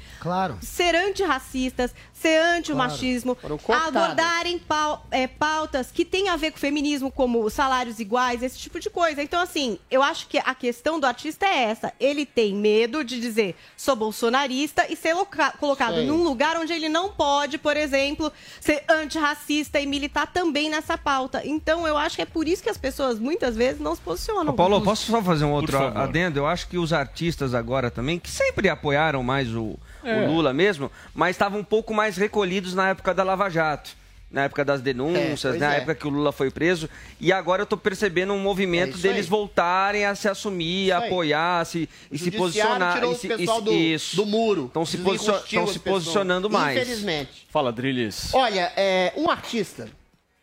ser antirracistas, ser anti-machismo, cooptadas. abordarem pau- é, pautas que têm a ver com feminismo, como salários iguais, esse tipo de coisa. Então, assim, eu acho que a questão do artista é essa. Ele tem medo de dizer sou bolsonarista e ser loca- colocado Sei. num lugar onde ele não pode, por exemplo, ser antirracista e militar também nessa pauta. Então, eu acho que é por isso que as pessoas muitas vezes não se posicionam. Ô, Paulo, posso só fazer um outro adendo? Eu acho que os artistas agora também, que sempre apoiaram mais o, É. o Lula mesmo, mas estavam um pouco mais recolhidos na época da Lava Jato. Na época das denúncias, É, na é. época que o Lula foi preso. E agora eu tô percebendo um movimento É deles aí. voltarem a se assumir, a apoiar, se, O e se posicionar. tirou e o se, pessoal e- do- isso. do muro. Estão se, posicion- tão as se posicionando mais. Infelizmente. Fala, Drilis. Olha, é, um artista,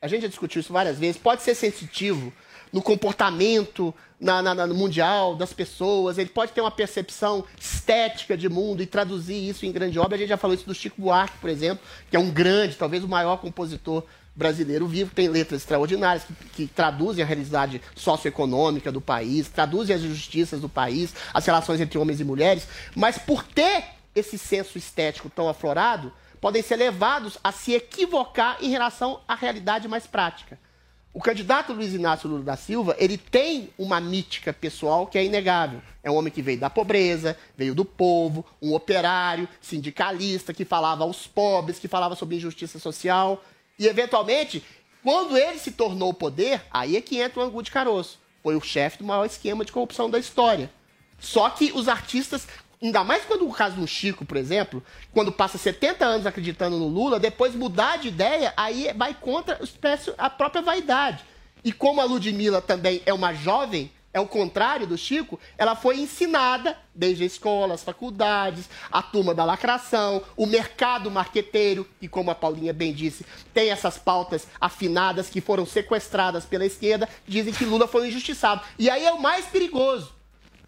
a gente já discutiu isso várias vezes, pode ser sensitivo no comportamento na, na- no mundial das pessoas, ele pode ter uma percepção estética de mundo e traduzir isso em grande obra. A gente já falou isso do Chico Buarque, por exemplo, que é um grande, talvez o maior compositor brasileiro vivo, tem letras extraordinárias que, que traduzem a realidade socioeconômica do país, traduzem as injustiças do país, as relações entre homens e mulheres, mas por ter esse senso estético tão aflorado, podem ser levados a se equivocar em relação à realidade mais prática. O candidato Luiz Inácio Lula da Silva, ele tem uma mítica pessoal que é inegável. É um homem que veio da pobreza, veio do povo, um operário, sindicalista, que falava aos pobres, que falava sobre injustiça social. E, eventualmente, quando ele se tornou poder, aí é que entra o Angu de Caroço. Foi o chefe do maior esquema de corrupção da história. Só que os artistas Ainda mais quando o caso do Chico, por exemplo, quando passa 70 anos acreditando no Lula, depois mudar de ideia, aí vai contra a própria vaidade. E como a Ludmilla também é uma jovem, é o contrário do Chico, ela foi ensinada desde a escola, as faculdades, a turma da lacração, o mercado marqueteiro, que como a Paulinha bem disse, tem essas pautas afinadas que foram sequestradas pela esquerda, dizem que Lula foi injustiçado. E aí é o mais perigoso.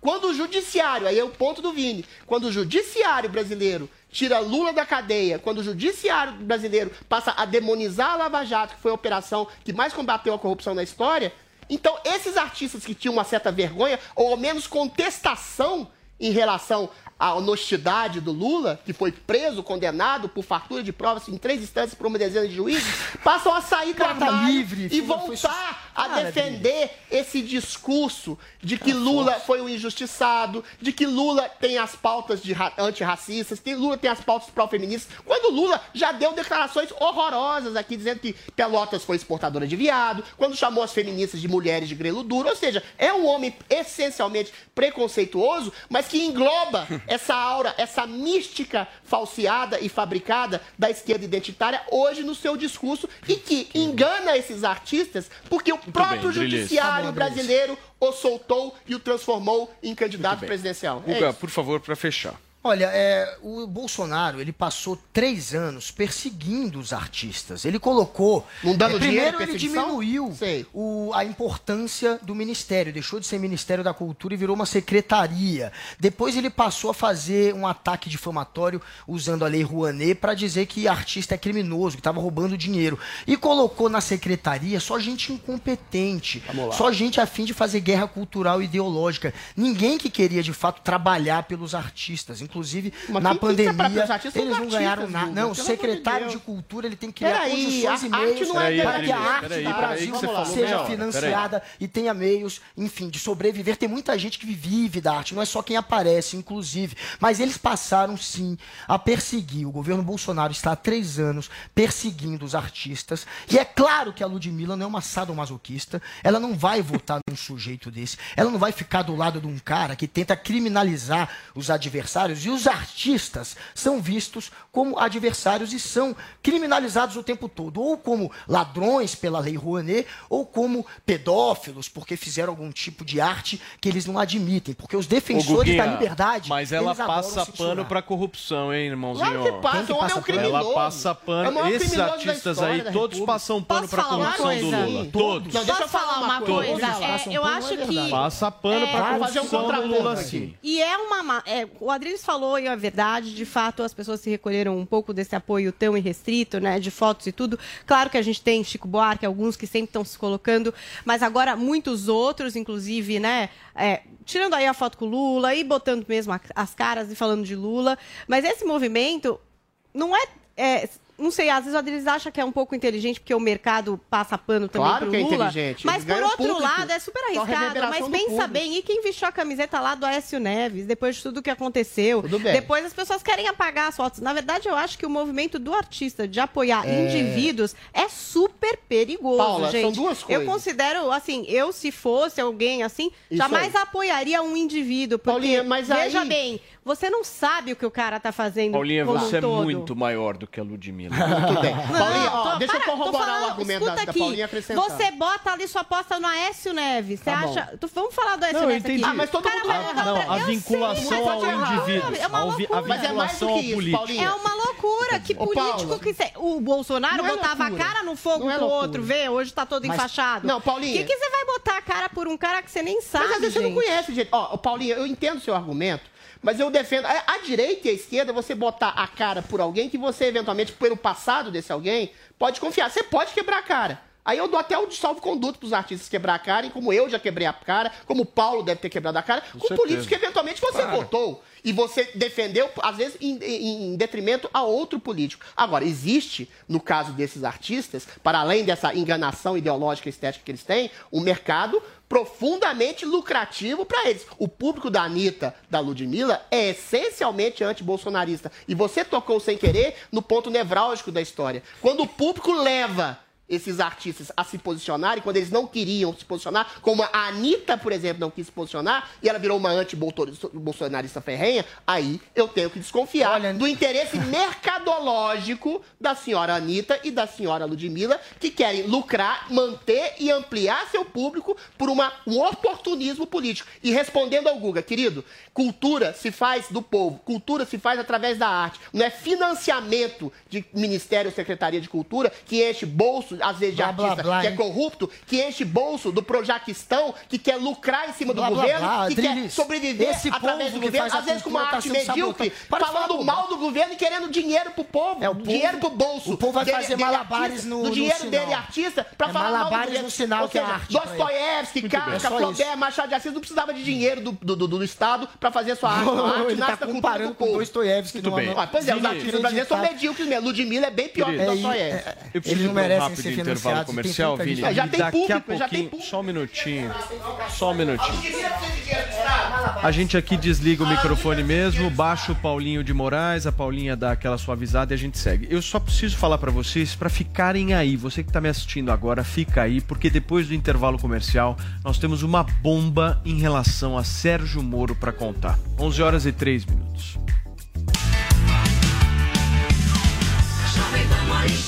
Quando o judiciário, aí é o ponto do Vini, quando o judiciário brasileiro tira Lula da cadeia, quando o judiciário brasileiro passa a demonizar a Lava Jato, que foi a operação que mais combateu a corrupção na história, então esses artistas que tinham uma certa vergonha, ou ao menos contestação em relação à honestidade do Lula, que foi preso, condenado por fartura de provas em três instâncias por uma dezena de juízes, passam a sair Cara, tá livre, e Lula foi voltar a Cara, defender esse discurso de que Lula foi um injustiçado, de que Lula tem as pautas de ra- antirracistas, que Lula tem as pautas pró-feministas, quando Lula já deu declarações horrorosas aqui, dizendo que Pelotas foi exportadora de viado, quando chamou as feministas de mulheres de grelo duro, ou seja, é um homem essencialmente preconceituoso, mas que engloba essa aura, essa mística falseada e fabricada da esquerda identitária hoje no seu discurso e que engana esses artistas porque o próprio bem, judiciário Tá bom, brasileiro o soltou e o transformou em candidato presidencial. É Guga, isso. por favor, para fechar. Olha, é, o Bolsonaro ele passou três anos perseguindo os artistas. Ele colocou. Não dando é, dinheiro, primeiro ele perseguição? diminuiu o- a importância do ministério. Deixou de ser Ministério da Cultura e virou uma secretaria. Depois ele passou a fazer um ataque difamatório usando a lei Rouanet para dizer que artista é criminoso, que estava roubando dinheiro. E colocou na secretaria só gente incompetente, só gente a fim de fazer guerra cultural e ideológica. Ninguém que queria de fato trabalhar pelos artistas. Inclusive, Mas na pandemia, eles não ganharam nada. Não, o secretário de. Cultura ele tem que criar Peraí, condições e meios não é para que a arte peraí, do peraí, Brasil falou, seja financiada e tenha meios, enfim, de sobreviver. Tem muita gente que vive da arte, não é só quem aparece, inclusive. Mas eles passaram, sim, a perseguir. O governo Bolsonaro está há três anos perseguindo os artistas. E é claro que a Ludmilla não é uma sadomasoquista. Ela não vai votar num sujeito desse. Ela não vai ficar do lado de um cara que tenta criminalizar os adversários. E os artistas são vistos como adversários e são criminalizados o tempo todo. Ou como ladrões pela lei Rouanet, ou como pedófilos, porque fizeram algum tipo de arte que eles não admitem. Porque os defensores da liberdade. Mas ela passa pano pra corrupção, hein, irmãozinho? Claro que passa, que o homem é um criminoso. Ela passa É pano. maior Esses artistas aí, todos República. passam pano uma corrupção do coisa? Lula. Sim. Todos. Não, deixa eu Posso falar uma coisa? É, eu pano, acho é que. Passa pano É, pra fazer um corrupção do Lula, sim. E é uma. ma- é, o Adriles falou e é verdade, de fato, as pessoas se recolheram um pouco desse apoio tão irrestrito, né? De fotos e tudo. Claro que a gente tem Chico Buarque, alguns que sempre estão se colocando, mas agora muitos outros, inclusive, né? é, tirando aí a foto com Lula e botando mesmo as caras e falando de Lula. Mas esse movimento não é. é, não sei, às vezes o Adriles acha que é um pouco inteligente porque o mercado passa pano também Claro pro que é Lula. inteligente. Mas por outro público. lado, é super arriscado. Mas pensa público. bem, e quem vestiu a camiseta lá do Aécio Neves, depois de tudo que aconteceu? Tudo bem. Depois as pessoas querem apagar as fotos. Na verdade, eu acho que o movimento do artista de apoiar É. indivíduos é super perigoso, Paula, são gente. duas Eu coisas. considero, assim, eu se fosse alguém assim, Isso jamais aí. apoiaria um indivíduo. Porque, Paulinha, mas veja aí- bem, você não sabe o que o cara tá fazendo Paulinha, como você um todo. é muito maior do que a Ludmilla. Muito bem. Paulinha, ó, tô- deixa eu para, corroborar falando, o argumento da, da aqui, Paulinha acrescentar. Você bota ali sua aposta no Aécio Neves. Você Tá acha. Tu- vamos falar do Aécio Não, eu Neves entendi. aqui. Ah, mas todo Cara, mundo- vai- Ah, não, a eu vinculação sei, ao indivíduo. É uma a loucura. Mas é mais do vinculação ao que isso, político. Paulinha. É uma loucura. Que Ô, político que. O Bolsonaro não é botava a cara no fogo Não é pro outro, vê? Hoje tá todo Mas- enfaixado. Não, Paulinha. O que, que você vai botar a cara por um cara que você nem sabe? Mas às vezes você não conhece, gente. Ó, Paulinha, eu entendo o seu argumento, mas eu defendo. A, direita e a esquerda, você botar a cara por alguém que você, eventualmente, pelo passado desse alguém, pode confiar. Você pode quebrar a cara. Aí eu dou até o salvo-conduto pros artistas quebrar a cara, e como eu já quebrei a cara, como o Paulo deve ter quebrado a cara, com, certeza. políticos que eventualmente você Claro. votou. E você defendeu, às vezes, em, em- em detrimento a outro político. Agora, existe, no caso desses artistas, para além dessa enganação ideológica e estética que eles têm, um mercado profundamente lucrativo para eles. O público da Anitta, da Ludmilla, é essencialmente anti-bolsonarista. E você tocou sem querer no ponto nevrálgico da história. Quando o público leva esses artistas a se posicionarem quando eles não queriam se posicionar, como a Anitta, por exemplo, não quis se posicionar e ela virou uma anti-bolsonarista ferrenha, aí eu tenho que desconfiar do interesse [laughs] mercadológico da senhora Anitta e da senhora Ludmilla, que querem lucrar, manter e ampliar seu público por uma, um oportunismo político. E respondendo ao Guga, querido, cultura se faz do povo, cultura se faz através da arte. Não é financiamento de Ministério ou Secretaria de Cultura que enche bolso, às vezes, de Blá, blá, artista blá, que é corrupto, que enche bolso do Projaquistão, que quer lucrar em cima do Blá, blá, governo, blá, que quer Adriles, sobreviver esse através do governo, às vezes com uma tá arte sendo medíocre, falando do mal do governo e querendo dinheiro pro povo, É, o povo- dinheiro pro bolso. o povo vai dele- fazer dele malabares artista, no- do no dinheiro sinal. dele artista pra É falar mal do malabares governo. no sinal Ou que é arte. Dostoiévski. Kafka, É Flaubert, Machado de Assis não precisava de dinheiro do, do, do, do Estado pra fazer sua [laughs] arte. A arte nasce tá cultura comparando do com povo. Dostoiévski numa- bem. Ah, pois é, os artistas brasileiros são ditado. medíocres mesmo. Ludmilla é bem pior que Querido, Dostoiévski. Eu preciso não de um merecem ser intervalo comercial, Vini. já tem Daqui a público, já tem pouquinho, só um minutinho. Só um minutinho. A gente aqui desliga o microfone mesmo, baixa o Paulinho de Moraes, a Paulinha dá aquela suavizada e a gente segue. Eu só preciso falar pra vocês pra ficarem aí. Você que tá me assistindo agora, fica aí, porque depois do intervalo comercial, nós temos uma bomba em relação a Sérgio Moro pra contar. 11 horas e 3 minutos.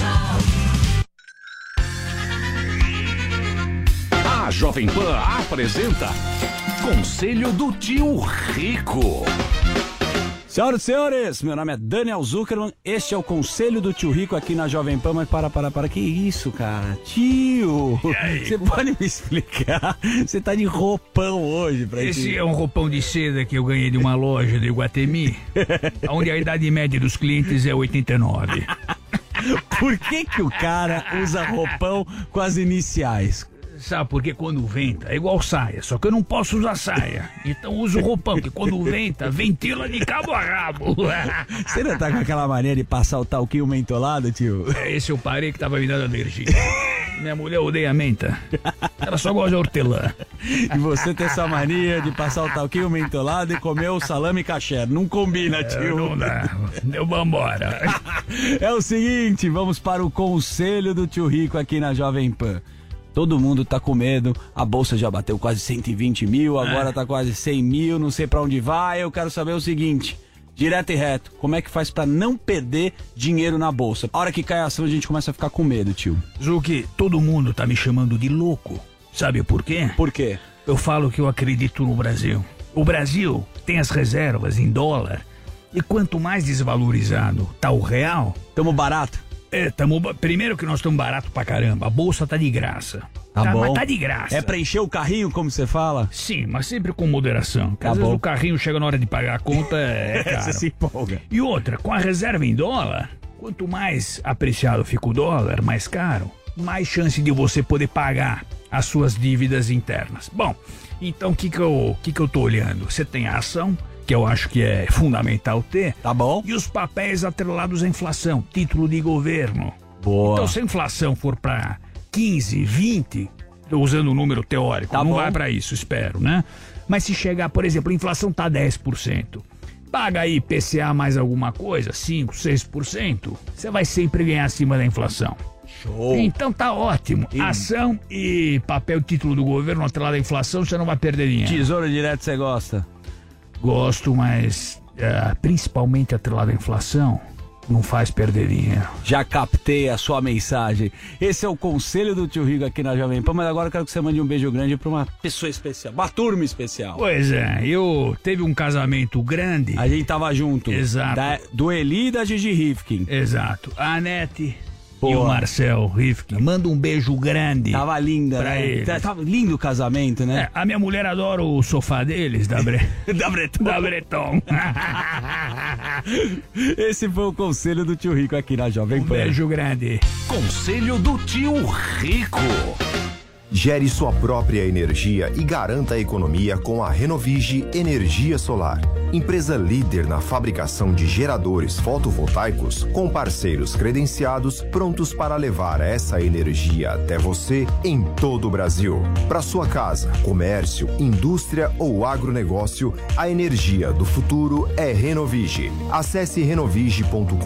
A Jovem Pan apresenta Conselho do Tio Rico. Senhoras e senhores, meu nome é Daniel Zuckerman, este é o Conselho do Tio Rico aqui na Jovem Pan, mas para, para, para, que isso, cara? Tio, você pode me explicar? Você tá de roupão hoje pra Esse é um roupão de seda que eu ganhei de uma loja de Iguatemi, [laughs] onde a idade média dos clientes é 89. Por que que o cara usa roupão com as iniciais? Sabe, porque quando venta é igual saia, só que eu não posso usar saia. Então uso roupão, que quando venta, ventila de cabo a rabo. [laughs] Você não tá com aquela mania de passar o talquinho mentolado, tio? Esse eu parei que tava me dando alergia. Minha mulher odeia menta. Ela só gosta de hortelã. E você tem essa mania de passar o talquinho mentolado e comer o salame caché. Não combina, tio. não dá. Deu vambora. É o seguinte, vamos para o conselho do tio Rico aqui na Jovem Pan. Todo mundo tá com medo, a bolsa já bateu quase 120 mil, agora tá quase 100 mil, não sei pra onde vai. Eu quero saber o seguinte, direto e reto, como é que faz pra não perder dinheiro na bolsa? A hora que cai a ação a gente começa a ficar com medo, tio. Zuki, todo mundo tá me chamando de louco. Sabe por quê? Por quê? Eu falo que eu acredito no Brasil. O Brasil tem as reservas em dólar. E quanto mais desvalorizado tá o real. Tamo barato? É, tamo. Primeiro que nós estamos barato pra caramba. A bolsa tá de graça. Tá bom. Mas tá de graça. É pra encher o carrinho, como você fala? Sim, mas sempre com moderação. Porque Tá às vezes bom. o carrinho chega na hora de pagar a conta, é [laughs] caro. Você se empolga. E outra, com a reserva em dólar, quanto mais apreciado fica o dólar, mais caro, mais chance de você poder pagar as suas dívidas internas. Bom, então o que que eu, que que eu tô olhando? Você tem a ação, que eu acho que é fundamental ter. Tá bom. E os papéis atrelados à inflação, título de governo. Boa. Então se a inflação for para 15, 20, tô usando o número teórico, Tá não bom. vai para isso, espero, né? Mas se chegar, por exemplo, a inflação tá 10%, paga aí PCA mais alguma coisa, 5, 6%, você vai sempre ganhar acima da inflação. Show. Então tá ótimo. Ação e papel título do governo atrelado à inflação, você não vai perder dinheiro. Tesouro direto você gosta? Gosto, mas eh, principalmente atrelado à inflação, não faz perder dinheiro. Já captei a sua mensagem. Esse é o conselho do tio Rico aqui na Jovem Pan, mas agora eu quero que você mande um beijo grande pra uma pessoa especial, uma turma especial. Pois é, eu teve um casamento grande. A gente tava junto. Exato. Da- do Eli e da Gigi Rifkin. Exato. A Anete e o Marcel Rifkin. Manda um beijo grande. Tava linda, pra né? eles. Tá- Tava lindo o casamento, né? É, a minha mulher adora o sofá deles, da, Bre... [laughs] da Breton. da Breton. [laughs] Esse foi o conselho do tio Rico aqui na Jovem Um Pan. beijo grande. Conselho do Tio Rico. Gere sua própria energia e garanta a economia com a Renovige Energia Solar. empresa líder na fabricação de geradores fotovoltaicos, com parceiros credenciados prontos para levar essa energia até você em todo o Brasil. Para sua casa, comércio, indústria ou agronegócio, a energia do futuro é Renovige. Acesse renovige.com.br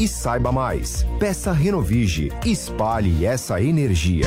e saiba mais. Peça Renovige, espalhe essa energia.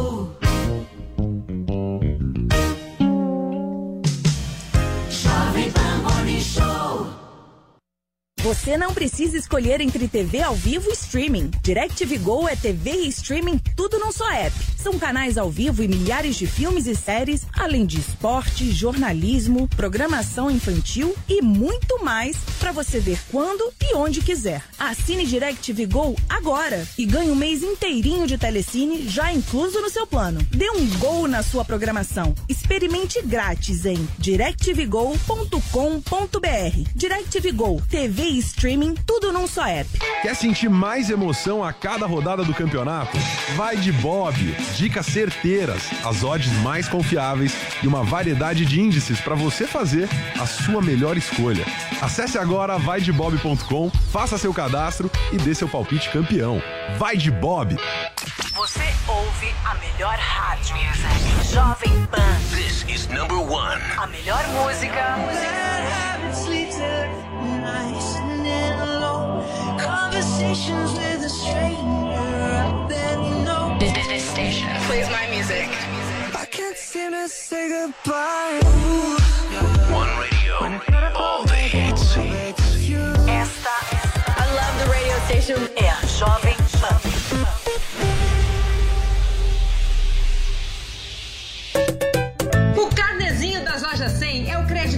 Você não precisa escolher entre TV ao vivo e streaming. DirecTV Go é TV e streaming tudo num só app. São canais ao vivo e milhares de filmes e séries, além de esporte, jornalismo, programação infantil e muito mais para você ver quando e onde quiser. Assine DirecTV Go agora e ganhe um mês inteirinho de telecine já incluso no seu plano. Dê um gol na sua programação. Experimente grátis em directvgo.com.br. DirecTV Go, TV e streaming tudo num só app. Quer sentir mais emoção a cada rodada do campeonato? Vai de Bob. Dicas certeiras, as odds mais confiáveis e uma variedade de índices para você fazer a sua melhor escolha. Acesse agora vaidebob.com, faça seu cadastro e dê seu palpite campeão. Vai de Bob. Você ouve a melhor rádio. Jovem Pan. This is number one. A melhor música. Conversations with a stranger. I barely know. This station plays my music. I can't seem to say goodbye. One radio, all the hits. Esta, I love the radio station. É a Jovem Pan.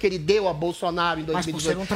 Que ele deu a Bolsonaro em Mas por 2018. ser um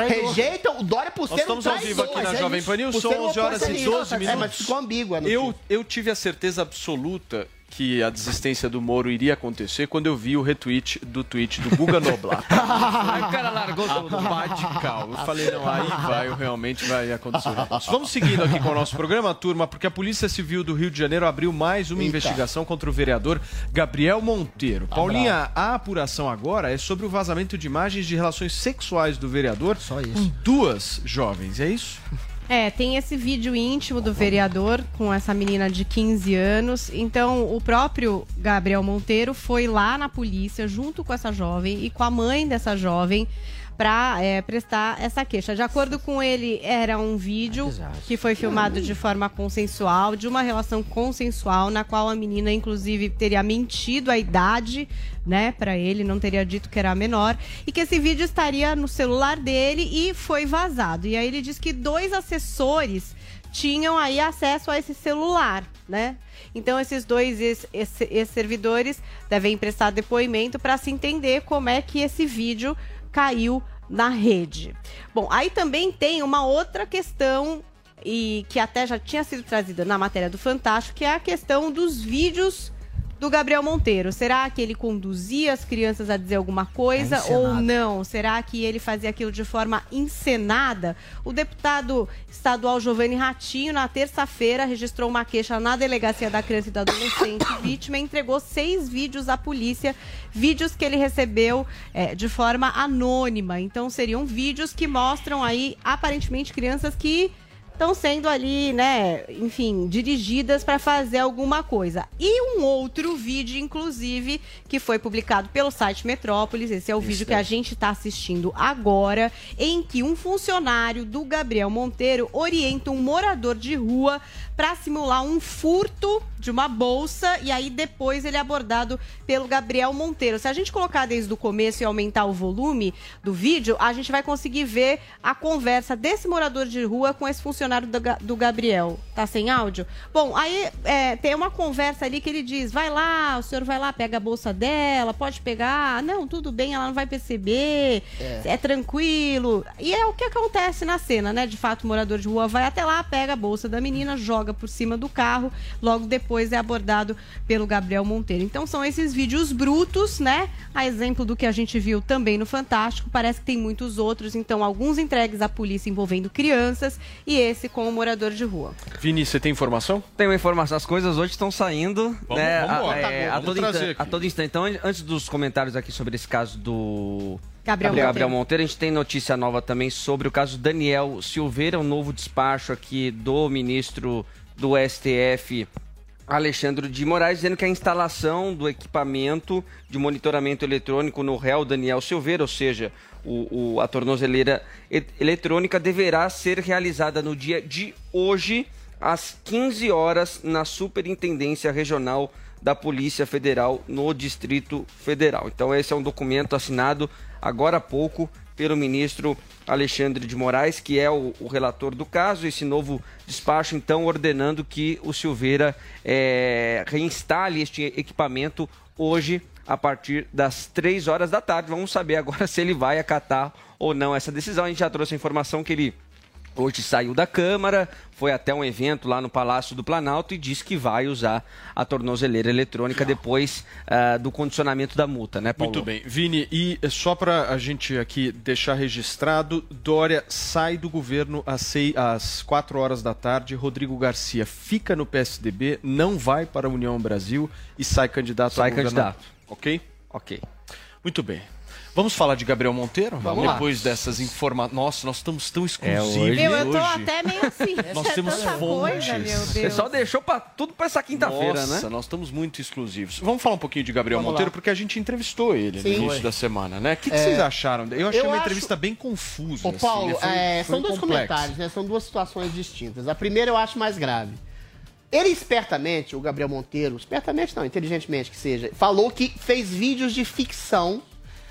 o Dória por Nós ser um estamos ao vivo aqui na Mas é Jovem. Pan News, são ser um 11 horas e oposicionista. 12 É, minutos. mas ficou ambígua. Eu, eu tive a certeza absoluta que a desistência do Moro iria acontecer quando eu vi o retweet do tweet do Guga Noblar. [laughs] aí o cara largou tudo, radical. Eu falei, não, aí vai, realmente vai acontecer. o [laughs] negócio. Vamos seguindo aqui com o nosso programa, turma, porque a Polícia Civil do Rio de Janeiro abriu mais uma Eita. investigação contra o vereador Gabriel Monteiro. Paulinha, a apuração agora é sobre o vazamento de imagens de relações sexuais do vereador com duas jovens, é isso? [laughs] É, tem esse vídeo íntimo do vereador com essa menina de 15 anos. Então, o próprio Gabriel Monteiro foi lá na polícia junto com essa jovem e com a mãe dessa jovem para prestar essa queixa. De acordo com ele, era um vídeo que foi filmado de forma consensual, de uma relação consensual, na qual a menina, inclusive, teria mentido a idade, né, para ele, não teria dito que era menor, e que esse vídeo estaria no celular dele e foi vazado. E aí ele diz que dois assessores tinham aí acesso a esse celular, né? Então esses dois ex- ex- ex-servidores devem prestar depoimento para se entender como é que esse vídeo caiu na rede. Bom, aí também tem uma outra questão e que até já tinha sido trazida na matéria do Fantástico, que é a questão dos vídeos do Gabriel Monteiro. Será que ele conduzia as crianças a dizer alguma coisa É ou não? Será que ele fazia aquilo de forma encenada? O deputado estadual Giovanni Ratinho, na terça-feira, registrou uma queixa na Delegacia da Criança e do Adolescente [coughs] vítima e entregou seis vídeos à polícia, vídeos que ele recebeu eh, de forma anônima. Então, seriam vídeos que mostram aí, aparentemente, crianças que estão sendo ali, né, enfim, dirigidas para fazer alguma coisa. E um outro vídeo, inclusive, que foi publicado pelo site Metrópolis, esse é o vídeo que a gente está assistindo agora, em que um funcionário do Gabriel Monteiro orienta um morador de rua para simular um furto de uma bolsa e aí depois ele é abordado pelo Gabriel Monteiro. Se a gente colocar desde o começo e aumentar o volume do vídeo, a gente vai conseguir ver a conversa desse morador de rua com esse funcionário do, do Gabriel. Tá sem áudio? Bom, aí é, tem uma conversa ali que ele diz: vai lá, o senhor vai lá, pega a bolsa dela, pode pegar. Não, tudo bem, ela não vai perceber, É. é, tranquilo. E é o que acontece na cena, né? De fato, o morador de rua vai até lá, pega a bolsa da menina, joga por cima do carro, logo depois é abordado pelo Gabriel Monteiro. Então são esses vídeos brutos, né? A exemplo do que a gente viu também no Fantástico, parece que tem muitos outros, então alguns entregues à polícia envolvendo crianças e esse com o morador de rua. Vini, você tem informação? Tem uma informação, as coisas hoje estão saindo Vamos- né, vamos a, é, a Vamos todo trazer instante, a todo instante. Então, an- antes dos comentários aqui sobre esse caso do Gabriel Gabriel, Monteiro. Monteiro, a gente tem notícia nova também sobre o caso Daniel Silveira, um novo despacho aqui do ministro do STF, Alexandre de Moraes, dizendo que a instalação do equipamento de monitoramento eletrônico no réu Daniel Silveira, ou seja, o, o- a tornozeleira eletrônica, deverá ser realizada no dia de hoje, às 15 horas, na Superintendência Regional da Polícia Federal no Distrito Federal. Então, esse é um documento assinado agora há pouco pelo ministro Alexandre de Moraes, que é o, o relator do caso. Esse novo despacho, então, ordenando que o Silveira eh, reinstale este equipamento hoje, a partir das 3 horas da tarde. Vamos saber agora [laughs] se ele vai acatar ou não essa decisão. A gente já trouxe a informação que ele Hoje saiu da Câmara, foi até um evento lá no Palácio do Planalto e disse que vai usar a tornozeleira eletrônica depois ah, do condicionamento da multa, né, Paulo? Muito bem. Vini, e só para a gente aqui deixar registrado, Dória sai do governo às, sei, às 4 horas da tarde, Rodrigo Garcia fica no PSDB, não vai para a União Brasil e sai candidato Sai a candidato. Ok? Ok. Muito bem. Vamos falar de Gabriel Monteiro? Vamos lá. Depois dessas informações. Nossa, nós estamos tão exclusivos hoje- Meu, eu tô hoje. até meio assim. Nós é temos tanta fontes. coisa, Deus. pessoal deixou pra tudo pra essa quinta-feira, Nossa, né? nós estamos muito exclusivos. Vamos falar um pouquinho de Gabriel Vamos Monteiro, lá. porque a gente entrevistou ele Sim. no início Foi. da semana, né? O que, que É. vocês acharam? Eu achei Eu uma acho- entrevista bem confusa. Ô, assim, Paulo, né? Foi- é, foi são dois complexo. comentários, né? São duas situações distintas. A primeira eu acho mais grave. Ele espertamente, o Gabriel Monteiro, espertamente não, inteligentemente que seja, falou que fez vídeos de ficção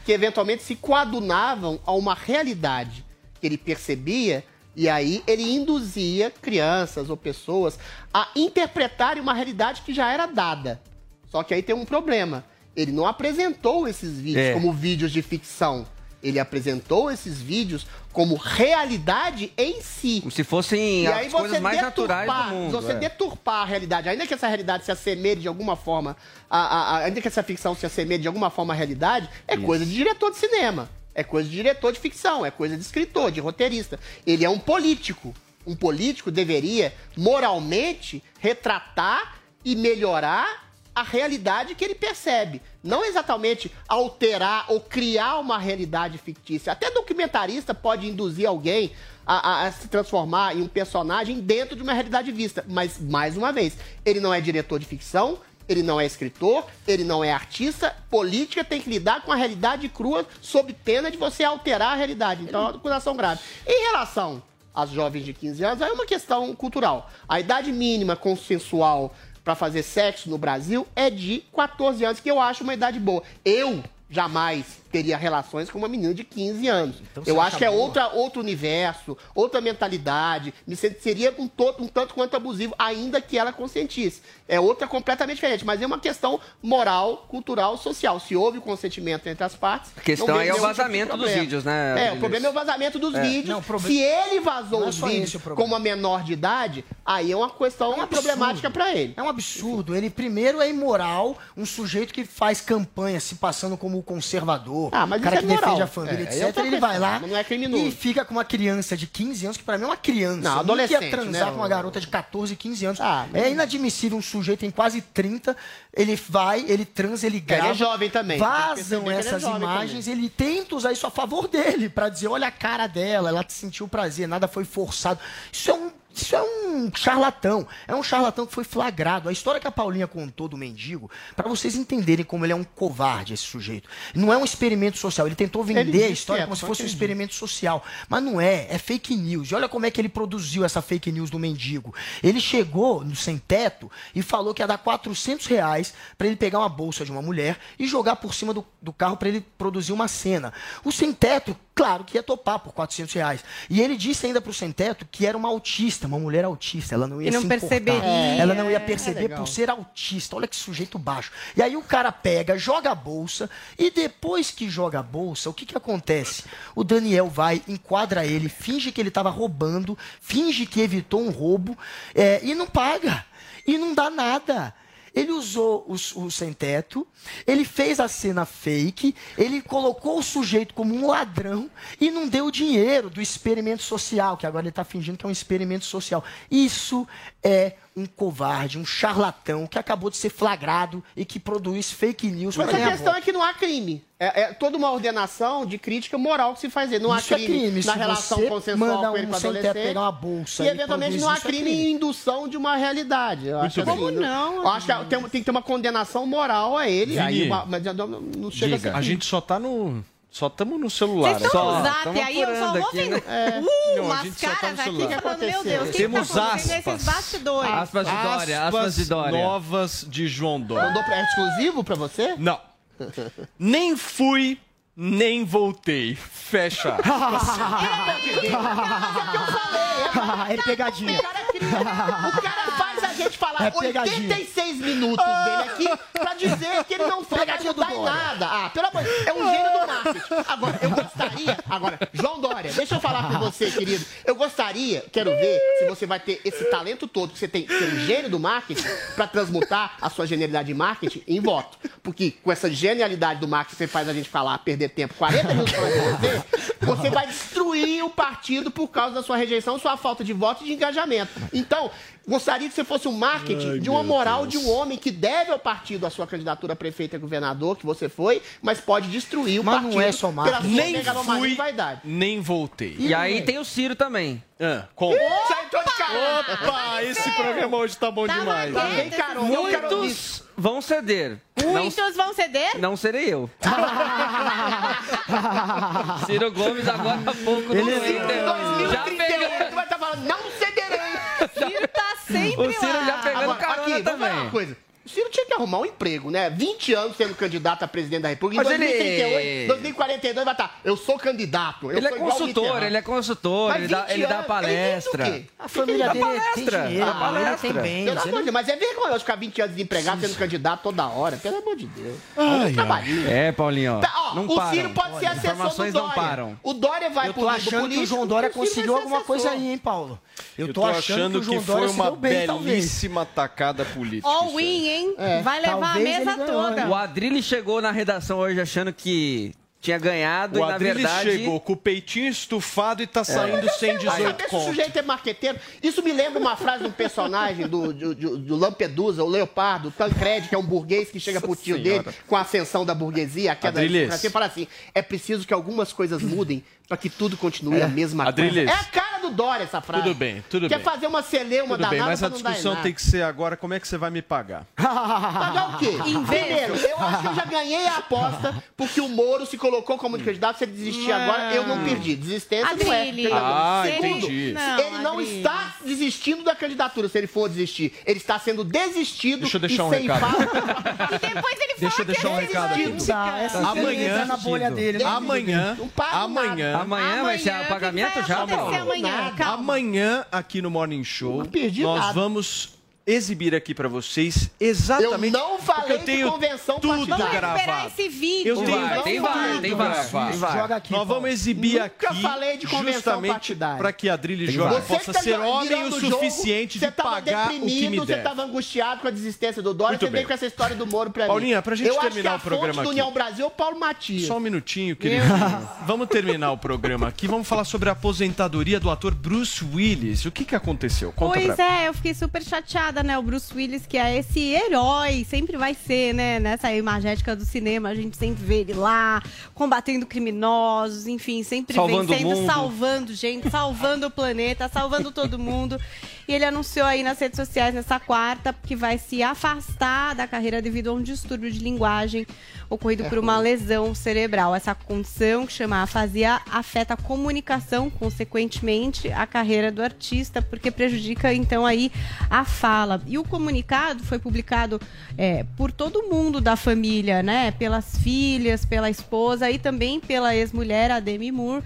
que eventualmente se coadunavam a uma realidade que ele percebia e aí ele induzia crianças ou pessoas a interpretarem uma realidade que já era dada. Só que aí tem um problema. Ele não apresentou esses vídeos É. como vídeos de ficção. Ele apresentou esses vídeos como realidade em si. Como se fossem E aí as você coisas mais naturais do mundo. Você é. deturpar a realidade, ainda que essa realidade se assemelhe de alguma forma, a, a- a- ainda que essa ficção se assemelhe de alguma forma à realidade, é coisa de diretor de cinema. É coisa de diretor de ficção, é coisa de escritor, de roteirista. Ele é um político. Um político deveria, moralmente, retratar e melhorar a realidade que ele percebe. Não exatamente alterar ou criar uma realidade fictícia. Até documentarista pode induzir alguém a, a- a se transformar em um personagem dentro de uma realidade vista. Mas, mais uma vez, ele não é diretor de ficção, ele não é escritor, ele não é artista. Política tem que lidar com a realidade crua sob pena de você alterar a realidade. Então, é uma acusação grave. Em relação às jovens de 15 anos, é uma questão cultural. A idade mínima consensual para fazer sexo no Brasil é de 14 anos, que eu acho uma idade boa. Eu jamais teria relações com uma menina de 15 anos. Então eu acha acho que é boa? outra, outro universo, outra mentalidade. Me seria um, to- um tanto quanto abusivo, ainda que ela consentisse. É outra completamente diferente, mas é uma questão moral, cultural, social. Se houve consentimento entre as partes. A questão aí é o tipo vazamento dos problema. vídeos, né, É, o problema é o vazamento dos É. vídeos. Não, problema- Se ele vazou Não é os vídeos como uma menor de idade, aí é uma questão absurdo. problemática para ele. É um absurdo. Ele primeiro é imoral, um sujeito que faz campanha se passando como conservador, Ah, mas cara isso que é moral. defende a família, É, é etc. outra ele vai lá é e fica com uma criança de 15 anos, que pra mim é uma criança. Não, Eu nunca ia adolescente, transar né, com uma garota de 14, 15 anos. Ah, É inadmissível um sujeito em quase 30, ele vai, ele transa, ele grava. é jovem também, que Vazam que ele é essas imagens, ele tenta usar isso a favor dele, pra dizer, olha a cara dela, ela sentiu prazer, nada foi forçado. Isso é um isso é um charlatão. É um charlatão que foi flagrado. A história que a Paulinha contou do mendigo, pra vocês entenderem como ele é um covarde, esse sujeito. Não é um experimento social. Ele tentou Ele vender disse a história é, como se fosse um experimento social. Mas não é. É fake news. E olha como é que ele produziu essa fake news do mendigo. Ele chegou no sem teto e falou que ia dar 400 reais pra ele pegar uma bolsa de uma mulher e jogar por cima do, do carro pra ele produzir uma cena. O sem teto, claro que ia topar por 400 reais. E ele disse ainda pro sem teto que era uma autista, uma mulher autista. Ela não ia E não se importar. perceberia. Ela não ia É, perceber legal. por ser autista. Olha que sujeito baixo. E aí o cara pega, joga a bolsa e depois que joga a bolsa, o que que acontece? O Daniel vai, enquadra ele, finge que ele estava roubando, finge que evitou um roubo é, e não paga. E não dá nada. Ele usou o, o sem-teto, ele fez a cena fake, ele colocou o sujeito como um ladrão e não deu o dinheiro do experimento social, que agora ele está fingindo que é um experimento social. Isso é um covarde, um charlatão que acabou de ser flagrado e que produz fake news para Mas a questão voto. é que não há crime. É, é toda uma ordenação de crítica moral que se faz. Não Isso há é crime, crime. na Se relação você consensual manda com ele um com adolescente. pegar uma bolsa e eventualmente não há é crime crime. em indução de uma realidade. Eu acho Muito assim, não, Eu acho que tem, tem que ter uma condenação moral a ele. Vini, Aí uma- mas não, chega a ser Diga, a crime. gente só tá no. Só estamos no celular. Vocês estão aqui. no zap aí, eu só vou aqui, vendo né? uh, Não, umas tá caras aqui celular. falando, meu Deus, o que Temos que tá aspas. bastidores? Aspas de Dória, aspas de Dória. novas de João Dória. Mandou pra- É exclusivo pra você? Não. [laughs] nem fui, nem voltei. Fecha. [laughs] [laughs] é pegadinha. O cara, cria- o cara faz a gente falar É pegadinha. 86 minutos dele aqui pra dizer que ele não foi ajudar em nada. Ah, pelo amor de Deus, é um gênio do marketing. Agora, eu gostaria... Agora, João Dória, deixa eu falar com você, querido. Eu gostaria, quero ver se você vai ter esse talento todo que você tem, ser um gênio do marketing, pra transmutar a sua genialidade de marketing em voto. Porque com essa genialidade do marketing, você faz a gente falar, perder tempo, 40 minutos com você, você vai destruir o partido por causa da sua rejeição, sua falta de voto e de engajamento. Então, gostaria que você fosse um marketing Ai, de uma moral Deus. de um homem que deve ao partido a sua candidatura a prefeito e governador, que você foi, mas pode destruir o Mas não partido é só pela marketing. sua Nem fui, e vaidade. nem voltei. E aí tem o Ciro também. Ah, de carona. Opa, esse programa hoje tá bom demais. Carona, eu quero isso. Muitos vão ceder. Não, Muitos vão ceder? não serei eu. [laughs] Ciro Gomes agora há pouco no Ele Twitter. Já 2038 vai estar falando, não cederei. Ciro tá sempre O Ciro lá. já pegando Agora, carona aqui, vamos falar também. uma coisa. O Ciro tinha que arrumar um emprego, né? 20 anos sendo candidato a presidente da República. Em Mas ele- 2038, 2042 vai estar. Eu sou candidato. Eu Ele é sou o consultor, ele é consultor, Mas ele dá, 20 ele dá palestra. ele? A família Dá dele tem palestra, dinheiro, dá a família palestra. tem bens. Pelo ele amor de Deus, mas é vergonhoso ficar 20 anos desempregado sendo candidato toda hora. Pelo amor de Deus. O trabalhinho. É, Paulinho. Tá, ó, não o param. Ciro pode ser Olha, assessor do informações não Dória. param. O Dória vai Eu pro tô achando que o João Dória conseguiu ser alguma coisa aí, hein, Paulo? Eu Eu tô, achando, que Dória foi uma belíssima tacada política. All win, hein? É, Vai levar a mesa ganhou, toda. O Adrilli chegou na redação hoje achando que tinha ganhado O e na verdade... chegou com o peitinho estufado e tá saindo Mas eu sem sei lá 18 saber se o conto. sujeito é marqueteiro. Isso me lembra uma frase de um personagem do, do, do- Lampedusa, o Leopardo, o Tancred, que é um burguês que chega pro tio Senhora. dele com a ascensão da burguesia, a queda da Adriles. e fala assim: é preciso que algumas coisas mudem pra que tudo continue a mesma Adriles. coisa. É a cara do Dória essa frase. Tudo bem, tudo Quer bem. fazer uma celeuma Tudo bem, danada mas a discussão tem que ser agora como é que você vai me pagar. [laughs] Pagar o quê? Primeiro, eu acho que eu já ganhei a aposta porque o Moro se colocou como candidato. Se ele desistir Não. agora, eu não perdi. Desistência não é. Ah, Segundo, entendi. Não, ele não está desistindo da candidatura, se ele for desistir. Ele está sendo desistido Deixa eu deixar e um sem recado. E depois ele Deixa eu fala deixar um que é recado aqui. Tá, Amanhã- tá na bolha dele. né? Amanhã, paga amanhã, Amanhã vai ser o pagamento já, Paulo? amanhã? Calma. amanhã aqui no Morning Show, nós nada. vamos exibir aqui pra vocês exatamente Eu não falei eu de tenho convenção tudo partidária. Vamos gravado. esse vídeo. Eu tenho Vai, tem vai, tem vai. Joga aqui, Nós Paulo. vamos exibir Nunca aqui falei de convenção justamente para que a Adrilles Jorge possa tá ser homem o jogo, suficiente você de tava pagar o que me Você deve. estava angustiado com a desistência do Dória, Muito você veio bem. com essa história do Moro pra Paulinha, pra gente Eu acho terminar o programa fonte do aqui. União Brasil é o Paulo Matias. Só um minutinho, querido. Vamos terminar o programa aqui. Vamos falar sobre a aposentadoria do ator Bruce Willis. O que, que aconteceu? Conta Pois é, eu fiquei super chateada, né? O Bruce Willis, que é esse herói, sempre vai ser, né? Nessa imagética do cinema, a gente sempre vê ele lá, combatendo criminosos, enfim, sempre Salvando vencendo, salvando gente, salvando o planeta, salvando todo mundo. E ele anunciou aí nas redes sociais nessa quarta que vai se afastar da carreira devido a um distúrbio de linguagem ocorrido por uma lesão cerebral. Essa condição, que chama afasia, afeta a comunicação, consequentemente, a carreira do artista, porque prejudica, então, aí a fala. E o comunicado foi publicado é, por todo mundo da família, né? Pelas filhas, pela esposa e também pela ex-mulher, a Demi Moore.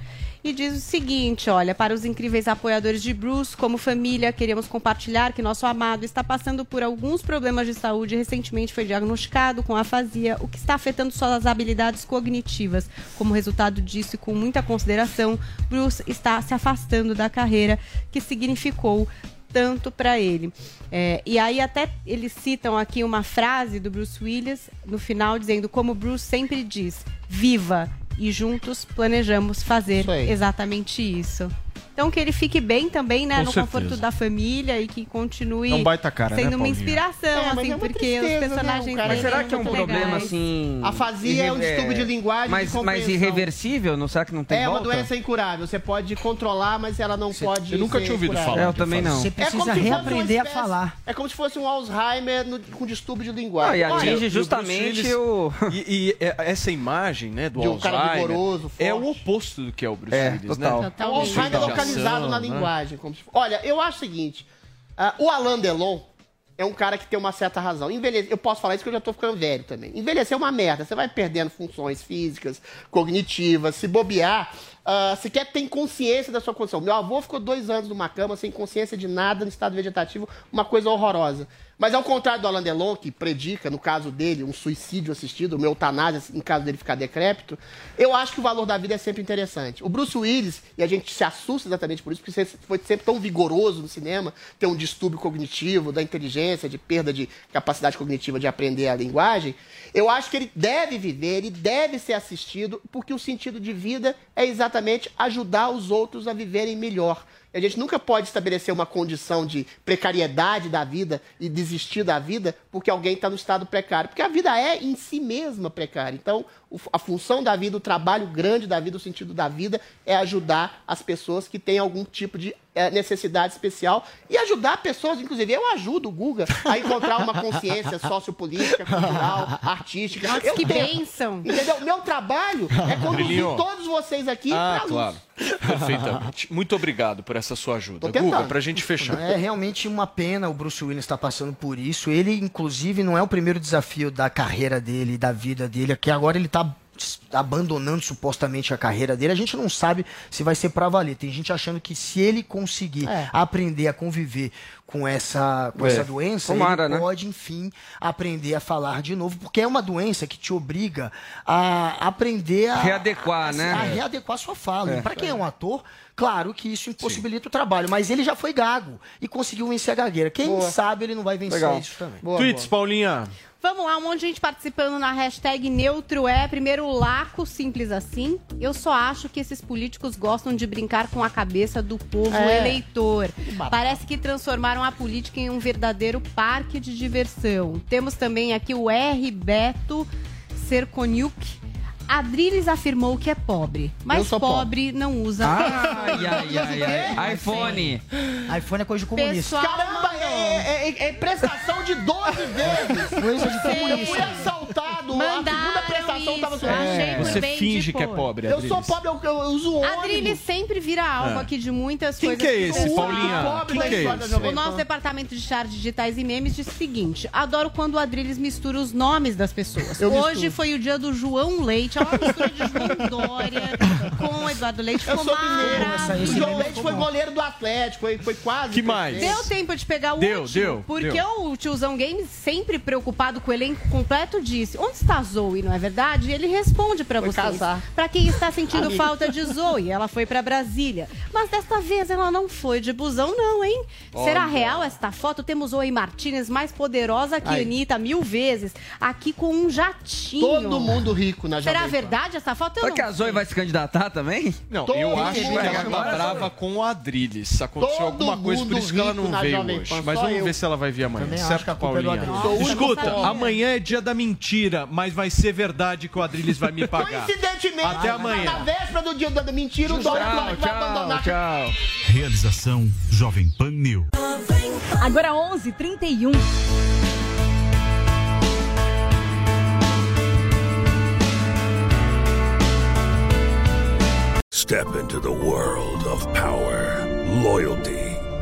E diz o seguinte: olha, para os incríveis apoiadores de Bruce, como família, queremos compartilhar que nosso amado está passando por alguns problemas de saúde. Recentemente foi diagnosticado com afasia, o que está afetando suas habilidades cognitivas. Como resultado disso e com muita consideração, Bruce está se afastando da carreira que significou tanto para ele. É, e aí até eles citam aqui uma frase do Bruce Willis no final dizendo como Bruce sempre diz: "Viva e juntos planejamos fazer Isso exatamente isso." Então que ele fique bem também, né, Com no certeza. conforto da família e que continue É um baita cara, né, sendo uma Paulinho? inspiração, É, assim, é uma porque tristeza, os né, personagens cara- dele Mas será que é um problema legais. assim. Afasia é um distúrbio de linguagem, Mas, de mas irreversível? Não será que não tem É uma volta? doença incurável. Você pode controlar, mas ela não pode. eu nunca ser tinha ouvido curada. falar. É, eu também não. Você É como precisa uma reaprender a falar. É como se fosse um Alzheimer no- com distúrbio de Ah, linguagem. e atinge E o justamente o. E, e, é, essa imagem, né, do De um cara Alzheimer é o oposto do que é o Bruce Willis, né? O Alzheimer Localizado na né? linguagem. como se- Olha, eu acho o seguinte: ah, o Alain Delon é um cara que tem uma certa razão. Envelhece... Eu posso falar isso porque eu já tô ficando velho também. Envelhecer é uma merda. Você vai perdendo funções físicas, cognitivas, se bobear. Ah, sequer tem consciência da sua condição. Meu avô ficou dois anos numa cama sem consciência de nada no estado vegetativo, uma coisa horrorosa. Mas ao contrário do Alain Delon, que predica, no caso dele, um suicídio assistido, uma eutanásia, em caso dele ficar decrépito, eu acho que o valor da vida é sempre interessante. O Bruce Willis, e a gente se assusta exatamente por isso, porque foi sempre tão vigoroso no cinema, tem um distúrbio cognitivo, da inteligência, de perda de capacidade cognitiva de aprender a linguagem, eu acho que ele deve viver, ele deve ser assistido, porque o sentido de vida é exatamente ajudar os outros a viverem melhor. A gente nunca pode estabelecer uma condição de precariedade da vida e desistir da vida porque alguém está no estado precário. Porque a vida é em si mesma precária. Então, a função da vida, o trabalho grande da vida, o sentido da vida é ajudar as pessoas que têm algum tipo de eh, necessidade especial e ajudar pessoas, inclusive eu ajudo o Guga a encontrar uma consciência sociopolítica, cultural, artística. Nossa, eu que tento. bênção. Entendeu? Meu trabalho é conduzir Brilhinho. todos vocês aqui Ah, pra luz. claro. Perfeitamente. Muito obrigado por essa sua ajuda. Guga, pra gente fechar. É realmente uma pena o Bruce Willis estar passando por isso. Ele, inclusive, não é o primeiro desafio da carreira dele, da vida dele, que agora ele está abandonando supostamente a carreira dele. A gente não sabe se vai ser pra valer. Tem gente achando que se ele conseguir É. aprender a conviver com essa, com É. essa doença, Tomara, ele né? pode, enfim, aprender a falar de novo, porque é uma doença que te obriga a aprender a Readequar, a, né? A readequar a sua fala. É. E Pra quem é um ator, claro que isso impossibilita o trabalho, mas ele já foi gago e conseguiu vencer a gagueira. Quem Boa. sabe ele não vai vencer Legal. isso também. Tweets, Paulinha. Vamos lá, um monte de gente participando na hashtag Neutro é. Primeiro, Laco, simples assim. Eu só acho que esses políticos gostam de brincar com a cabeça do povo É. eleitor. Parece que transformaram a política em um verdadeiro parque de diversão. Temos também aqui o R. Beto Serconiuk. Adriles afirmou que é pobre, mas sou pobre não usa. [laughs] Ai, ai, ai, ai. iPhone. iPhone é coisa de comunista. Pessoal, Caramba, é, é- é prestação de 12 vezes. Coisa de Eu fui comunista. assaltado, a Mandaram segunda prestação tava isso, achei por Você bem finge que é pobre, Eu sou pobre, eu, eu uso Adriles ônibus. sempre vira alvo É. aqui de muitas Quem coisas. que é esse, Paulinha? Pobre Quem da que é esse? O nosso departamento de charts digitais e memes diz o seguinte: adoro quando o Adriles mistura os nomes das pessoas. Eu Hoje misturo. foi o dia do João Leite, é uma mistura de João Dória [laughs] com o Eduardo Leite. Eu Ficou sou mineiro. maravilhoso. João Leite foi goleiro do Atlético, foi, foi quase. Que mais? Deu tempo de pegar o Deu, último. deu, porque deu. o tiozão Games, sempre preocupado com o elenco completo, disse: Onde está Zoe, não é verdade? E ele responde pra Foi vocês. Pra quem está sentindo Amigo. falta de Zoe, ela foi pra Brasília. Mas desta vez ela não foi de busão, não, hein? Será Olha. real esta foto? Temos Zoe Martinez mais poderosa que Aí. Anitta mil vezes, aqui com um jatinho. Todo mundo rico na Será Jovem Pan. verdade essa foto? Eu Será não que a Zoe vai se candidatar também? Não, Todo eu acho que ela tá brava com o Adriles. Aconteceu Todo alguma coisa, por isso que ela não veio hoje. Mas vamos eu. ver se ela vai vir amanhã. Certo, é Paulinha? Escuta, amanhã é dia da mentira, mas vai ser verdade que o Adriles vai me [laughs] pagar. Coincidentemente, Até amanhã. na véspera do dia da mentira, o Dória Tchau, vai abandonar. tchau, tchau. Realização Jovem Pan News. Agora 11h31. Step into the world of power, loyalty,